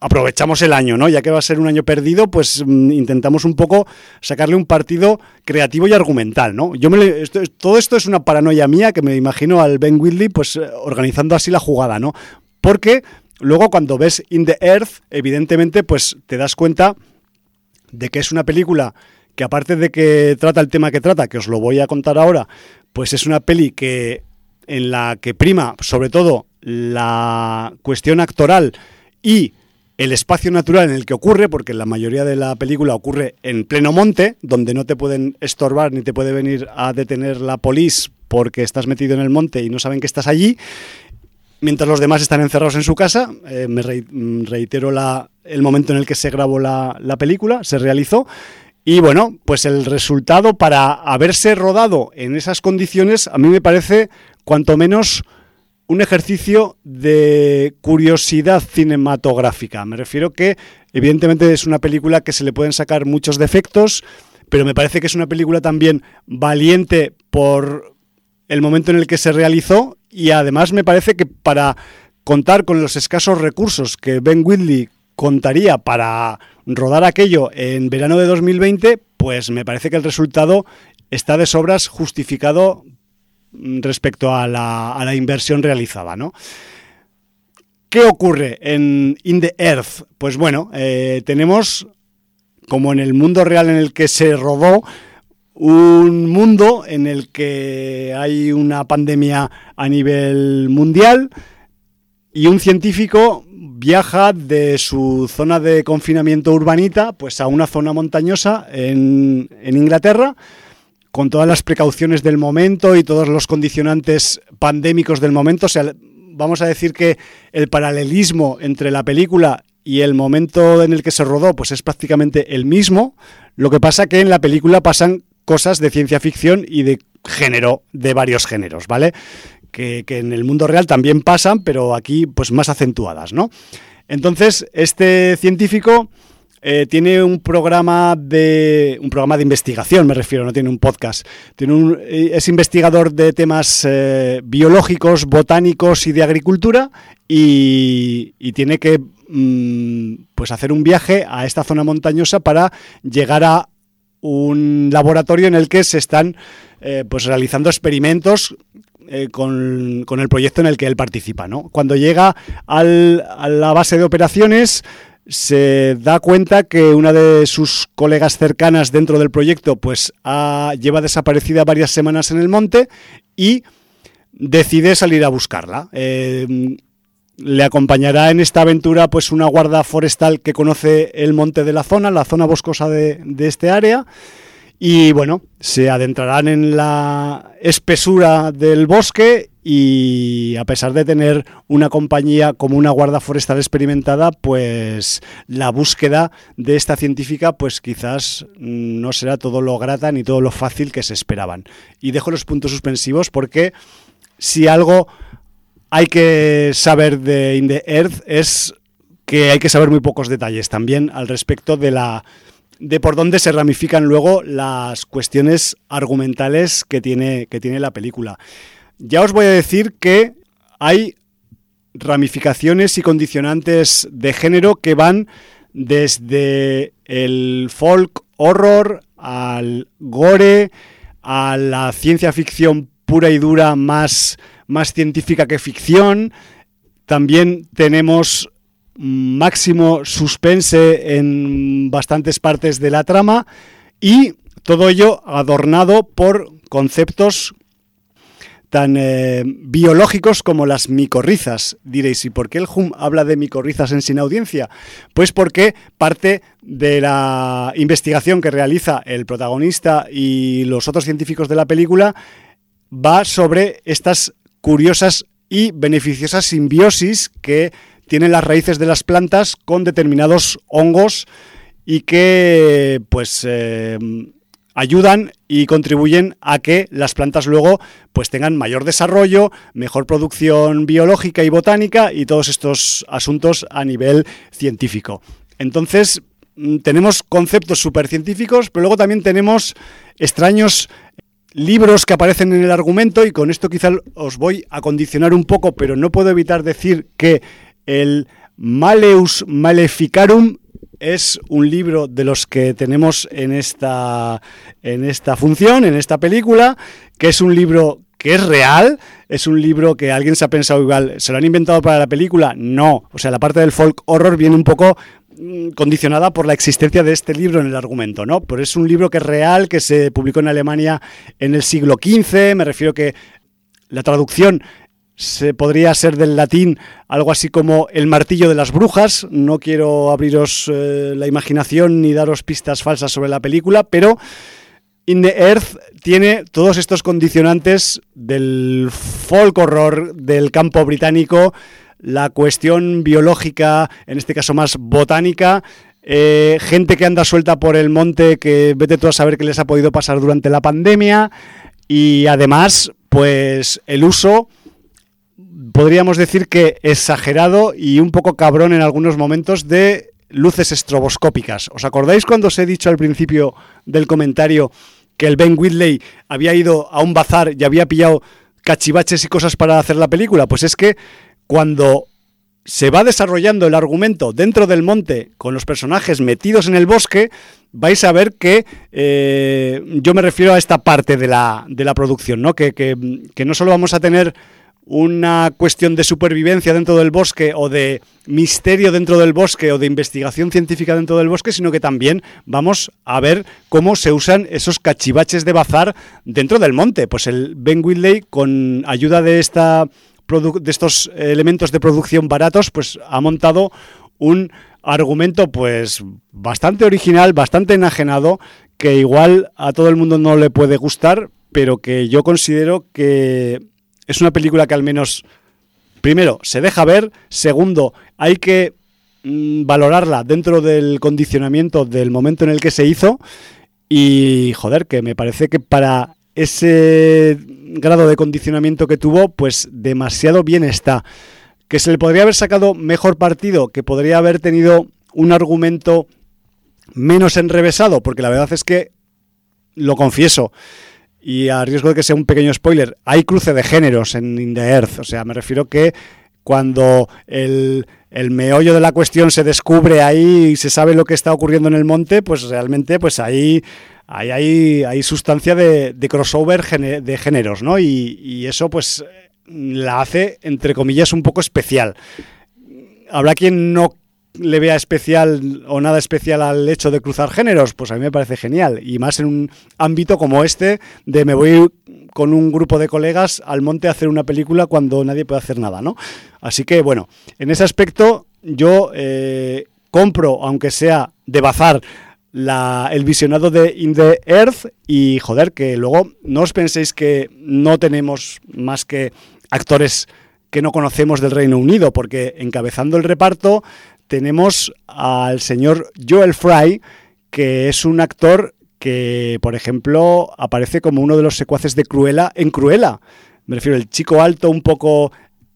aprovechamos el año, ¿no? Ya que va a ser un año perdido, pues mm, intentamos un poco sacarle un partido creativo y argumental, ¿no? Yo me todo esto es una paranoia mía que me imagino al Ben Whitley pues eh, organizando así la jugada, ¿no? Porque luego cuando ves In the Earth, evidentemente pues te das cuenta de que es una película que aparte de que trata el tema que trata, que os lo voy a contar ahora, pues es una peli que en la que prima sobre todo la cuestión actoral y el espacio natural en el que ocurre, porque la mayoría de la película ocurre en pleno monte, donde no te pueden estorbar ni te puede venir a detener la polis porque estás metido en el monte y no saben que estás allí, mientras los demás están encerrados en su casa. Eh, me mm, reitero la, el momento en el que se grabó la, la película, se realizó. Y bueno, pues el resultado para haberse rodado en esas condiciones a mí me parece cuanto menos un ejercicio de curiosidad cinematográfica. Me refiero que evidentemente es una película que se le pueden sacar muchos defectos, pero me parece que es una película también valiente por el momento en el que se realizó y además me parece que para contar con los escasos recursos que Ben Whitley contaría para rodar aquello en verano de 2020, pues me parece que el resultado está de sobras justificado respecto a la, a la inversión realizada, ¿no? ¿Qué ocurre en In the Earth? Pues bueno, eh, tenemos, como en el mundo real en el que se rodó, un mundo en el que hay una pandemia a nivel mundial y un científico viaja de su zona de confinamiento urbanita pues a una zona montañosa en, en Inglaterra con todas las precauciones del momento y todos los condicionantes pandémicos del momento. O sea, vamos a decir que el paralelismo entre la película y el momento en el que se rodó pues es prácticamente el mismo. Lo que pasa que en la película pasan cosas de ciencia ficción y de género, de varios géneros, ¿vale? Que, que en el mundo real también pasan, pero aquí pues más acentuadas, ¿no? Entonces, este científico eh, tiene un programa de un programa de investigación, me refiero, no tiene un podcast. Tiene un, eh, es investigador de temas eh, biológicos, botánicos y de agricultura y, tiene que mm, pues hacer un viaje a esta zona montañosa para llegar a un laboratorio en el que se están eh, pues realizando experimentos eh, con, con el proyecto en el que él participa. ¿no? Cuando llega al- a la base de operaciones se da cuenta que una de sus colegas cercanas dentro del proyecto pues ha- lleva desaparecida varias semanas en el monte y decide salir a buscarla. Eh, le acompañará en esta aventura pues una guarda forestal que conoce el monte de la zona, la zona boscosa de, este área. Y bueno, se adentrarán en la espesura del bosque y a pesar de tener una compañía como una guarda forestal experimentada, pues la búsqueda de esta científica pues quizás no será todo lo grata ni todo lo fácil que se esperaban. Y dejo los puntos suspensivos porque si algo hay que saber de In the Earth es que hay que saber muy pocos detalles también al respecto de la de por dónde se ramifican luego las cuestiones argumentales que tiene, que tiene la película. Ya os voy a decir que hay ramificaciones y condicionantes de género que van desde el folk horror al gore, a la ciencia ficción pura y dura más, más científica que ficción. También tenemos máximo suspense en bastantes partes de la trama y todo ello adornado por conceptos tan eh, biológicos como las micorrizas. Diréis, ¿y por qué el HUM habla de micorrizas en Sin Audiencia? Pues porque parte de la investigación que realiza el protagonista y los otros científicos de la película va sobre estas curiosas y beneficiosas simbiosis que tienen las raíces de las plantas con determinados hongos y que pues eh, ayudan y contribuyen a que las plantas luego pues tengan mayor desarrollo, mejor producción biológica y botánica y todos estos asuntos a nivel científico. Entonces, mm, tenemos conceptos científicos, pero luego también tenemos extraños libros que aparecen en el argumento y con esto quizá os voy a condicionar un poco, pero no puedo evitar decir que el Maleus Maleficarum es un libro de los que tenemos en esta, en esta función, en esta película, que es un libro que es real, es un libro que alguien se ha pensado igual, ¿se lo han inventado para la película? No, o sea, la parte del folk horror viene un poco condicionada por la existencia de este libro en el argumento, ¿no? Pero es un libro que es real, que se publicó en Alemania en el siglo XV, me refiero que la traducción se podría ser del latín algo así como el martillo de las brujas. No quiero abriros eh, la imaginación ni daros pistas falsas sobre la película, pero In the Earth tiene todos estos condicionantes del folk horror del campo británico, la cuestión biológica, en este caso más botánica, eh, gente que anda suelta por el monte que vete tú a saber qué les ha podido pasar durante la pandemia y además pues el uso podríamos decir que exagerado y un poco cabrón en algunos momentos de luces estroboscópicas. ¿Os acordáis cuando os he dicho al principio del comentario que el Ben Whitley había ido a un bazar y había pillado cachivaches y cosas para hacer la película? Pues es que cuando se va desarrollando el argumento dentro del monte con los personajes metidos en el bosque, vais a ver que eh, yo me refiero a esta parte de la, de la producción, ¿no? Que, que, que no solo vamos a tener una cuestión de supervivencia dentro del bosque o de misterio dentro del bosque o de investigación científica dentro del bosque, sino que también vamos a ver cómo se usan esos cachivaches de bazar dentro del monte. Pues el Ben Whitley, con ayuda de, esta, de estos elementos de producción baratos, pues ha montado un argumento pues bastante original, bastante enajenado, que igual a todo el mundo no le puede gustar, pero que yo considero que es una película que al menos, primero, se deja ver, segundo, hay que mm, valorarla dentro del condicionamiento del momento en el que se hizo y, joder, que me parece que para ese grado de condicionamiento que tuvo, pues demasiado bien está. Que se le podría haber sacado mejor partido, que podría haber tenido un argumento menos enrevesado, porque la verdad es que, lo confieso, y a riesgo de que sea un pequeño spoiler, hay cruce de géneros en In the Earth. O sea, me refiero que cuando el, meollo de la cuestión se descubre ahí y se sabe lo que está ocurriendo en el monte, pues realmente pues ahí, ahí hay, sustancia de, crossover de géneros, ¿no? Y, y eso pues la hace, entre comillas, un poco especial. Habrá quien no le vea especial o nada especial al hecho de cruzar géneros, pues a mí me parece genial. Y más en un ámbito como este, de me voy con un grupo de colegas al monte a hacer una película cuando nadie puede hacer nada, ¿no? Así que, bueno, en ese aspecto yo eh, compro, aunque sea de bazar, la, el visionado de In the Earth y joder, que luego no os penséis que no tenemos más que actores que no conocemos del Reino Unido, porque encabezando el reparto tenemos al señor Joel Fry, que es un actor que, por ejemplo, aparece como uno de los secuaces de Cruella en Cruella. Me refiero, el chico alto, un poco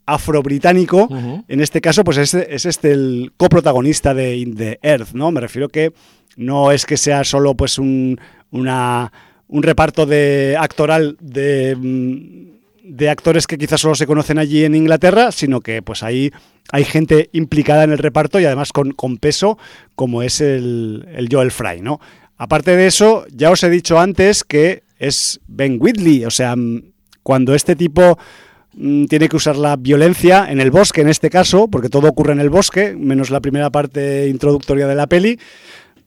afro-británico, en este caso, pues es, es, este el coprotagonista de In the Earth, ¿no? Me refiero que no es que sea solo pues un, una, un reparto de actoral de mm, de actores que quizás solo se conocen allí en Inglaterra, sino que pues ahí hay gente implicada en el reparto y además con, con peso, como es el, el, Joel Fry, ¿no? Aparte de eso, ya os he dicho antes que es Ben Whitley, o sea, mm, cuando este tipo mm, tiene que usar la violencia en el bosque, en este caso, porque todo ocurre en el bosque, menos la primera parte introductoria de la peli,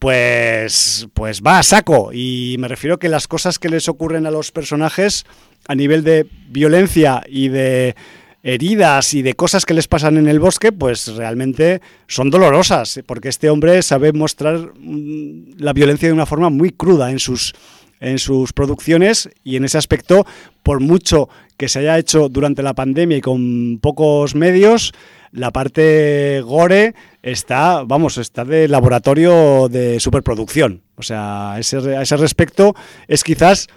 pues, pues va a saco. Y me refiero que las cosas que les ocurren a los personajes a nivel de violencia y de heridas y de cosas que les pasan en el bosque, pues realmente son dolorosas, porque este hombre sabe mostrar mm, la violencia de una forma muy cruda en sus, en sus producciones y en ese aspecto, por mucho que se haya hecho durante la pandemia y con pocos medios, la parte gore está, vamos, está de laboratorio de superproducción. O sea, a ese, ese respecto es quizás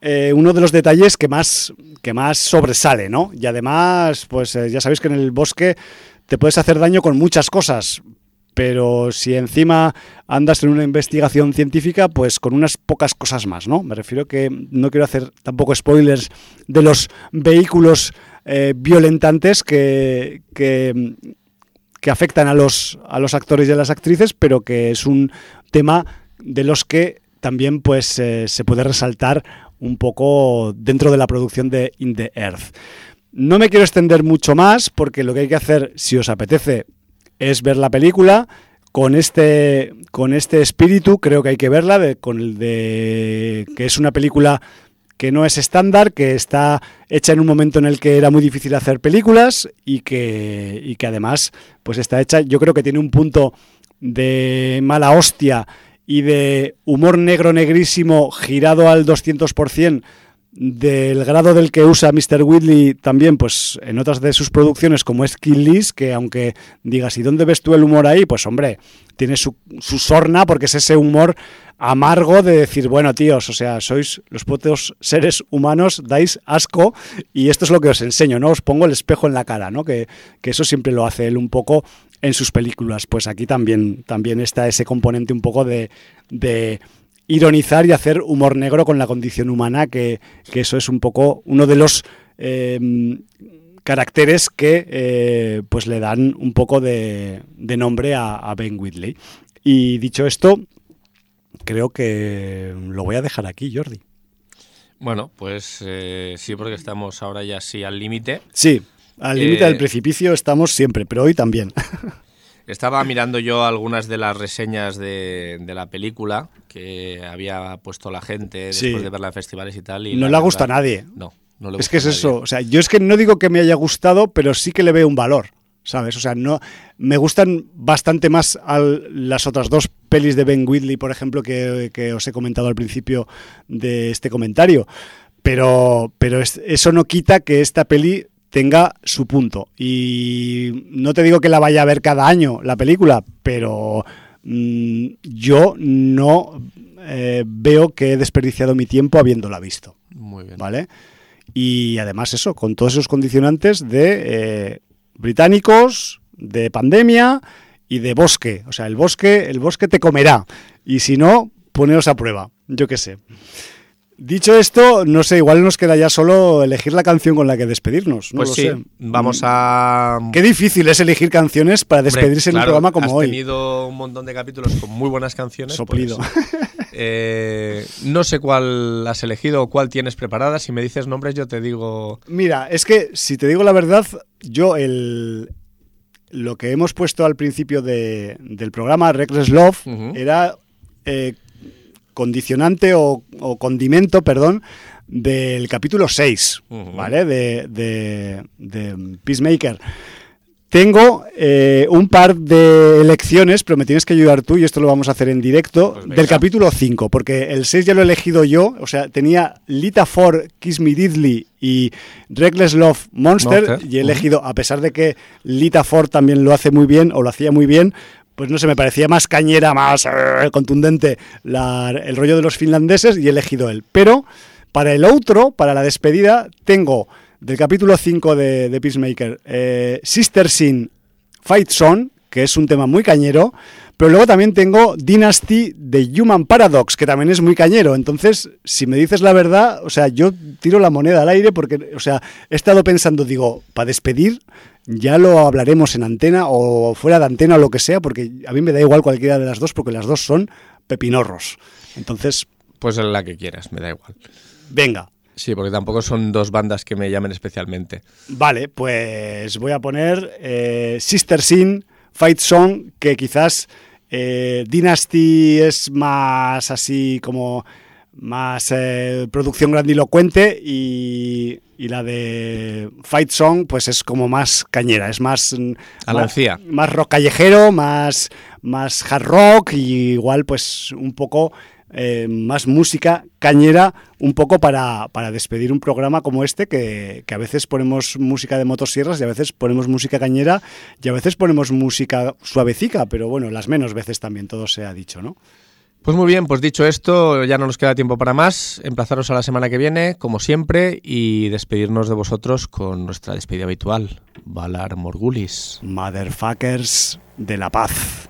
eh, uno de los detalles que más, que más sobresale, ¿no? Y además, pues eh, ya sabéis que en el bosque te puedes hacer daño con muchas cosas, pero si encima andas en una investigación científica, pues con unas pocas cosas más, ¿no? Me refiero que no quiero hacer tampoco spoilers de los vehículos eh, violentantes que, que, afectan a los, a los actores y a las actrices, pero que es un tema de los que también pues eh, se puede resaltar un poco dentro de la producción de In the Earth. No me quiero extender mucho más porque lo que hay que hacer, si os apetece, es ver la película. Con este, con este espíritu creo que hay que verla, de, con el de que es una película que no es estándar, que está hecha en un momento en el que era muy difícil hacer películas y que, y que además pues está hecha, yo creo que tiene un punto de mala hostia y de humor negro negrísimo girado al 200% del grado del que usa Mr. Whitley también pues en otras de sus producciones como es Kill List, que aunque digas ¿y dónde ves tú el humor ahí? Pues hombre, tiene su, su sorna porque es ese humor amargo de decir, bueno tíos, o sea, sois los putos seres humanos, dais asco y esto es lo que os enseño, ¿no? Os pongo el espejo en la cara, ¿no? Que, que eso siempre lo hace él un poco en sus películas. Pues aquí también, también está ese componente un poco de, de ironizar y hacer humor negro con la condición humana, que, que eso es un poco uno de los eh, caracteres que eh, pues le dan un poco de, de nombre a, a, Ben Whitley. Y dicho esto, creo que lo voy a dejar aquí, Jordi. Bueno, pues eh, sí, porque estamos ahora ya sí al límite. Sí, al límite del precipicio estamos siempre, pero hoy también. [laughs] Estaba mirando yo algunas de las reseñas de, de, la película que había puesto la gente después de verla en festivales y tal. Y No le gusta a nadie. No, no le Es gusta que es a nadie. eso. O sea, yo es que no digo que me haya gustado, pero sí que le veo un valor. ¿Sabes? O sea, no. Me gustan bastante más al- las otras dos pelis de Ben Whitley, por ejemplo, que, que os he comentado al principio de este comentario. Pero, pero es- eso no quita que esta peli tenga su punto. Y no te digo que la vaya a ver cada año, la película, pero mm, yo no eh, veo que he desperdiciado mi tiempo habiéndola visto. Muy bien. ¿vale? Y además eso, con todos esos condicionantes de eh, británicos, de pandemia y de bosque. O sea, el bosque, el bosque te comerá. Y si no, poneos a prueba. Yo qué sé. Dicho esto, no sé, igual nos queda ya solo elegir la canción con la que despedirnos. No Pues lo sí, sé. vamos Mm, a... Qué difícil es elegir canciones para despedirse en un programa como has hoy. tenido un montón de capítulos con muy buenas canciones. Soplido. pues, eh, no sé cuál has elegido o cuál tienes preparada. Si me dices nombres, yo te digo. Mira, es que si te digo la verdad, yo el lo que hemos puesto al principio de- del programa, Reckless Love, era eh, condicionante o, o condimento, perdón, del capítulo 6, Ujú. ¿vale? De, de- de Peacemaker. Tengo eh, un par de elecciones, pero me tienes que ayudar tú y esto lo vamos a hacer en directo, Pues del capítulo 5, porque el 6 ya lo he elegido yo, o sea, tenía Lita Ford, Kiss Me Diddley y Reckless Love Monster, Monster, y he elegido, a pesar de que Lita Ford también lo hace muy bien, o lo hacía muy bien, pues no sé, me parecía más cañera, más eh, contundente el rollo de los finlandeses y he elegido él. Pero para el otro, para la despedida, tengo del capítulo 5 de, de Peacemaker, eh, Sister Sin Fight Song, que es un tema muy cañero, pero luego también tengo Dynasty de Human Paradox, que también es muy cañero. Entonces, si me dices la verdad, o sea, yo tiro la moneda al aire porque, o sea, he estado pensando, digo, para despedir, ya lo hablaremos en antena o fuera de antena o lo que sea, porque a mí me da igual cualquiera de las dos, porque las dos son pepinorros. Entonces, Pues la que quieras, me da igual. venga. Sí, porque tampoco son dos bandas que me llamen especialmente. Vale, pues voy a poner eh, Sister Sin, Fight Song, que quizás Eh, Dynasty es más así como más eh, producción grandilocuente y, y la de Fight Song pues es como más cañera, es más mm, más, rock callejero, más más hard rock y igual pues un poco eh, más música cañera, un poco para, para despedir un programa como este, que, que a veces ponemos música de motosierras y a veces ponemos música cañera y a veces ponemos música suavecica, pero bueno, las menos veces también, todo se ha dicho, ¿no? Pues muy bien, pues dicho esto, ya no nos queda tiempo para más. Emplazaros a la semana que viene, como siempre, y despedirnos de vosotros con nuestra despedida habitual. Valar Morgulis. Motherfuckers de la paz.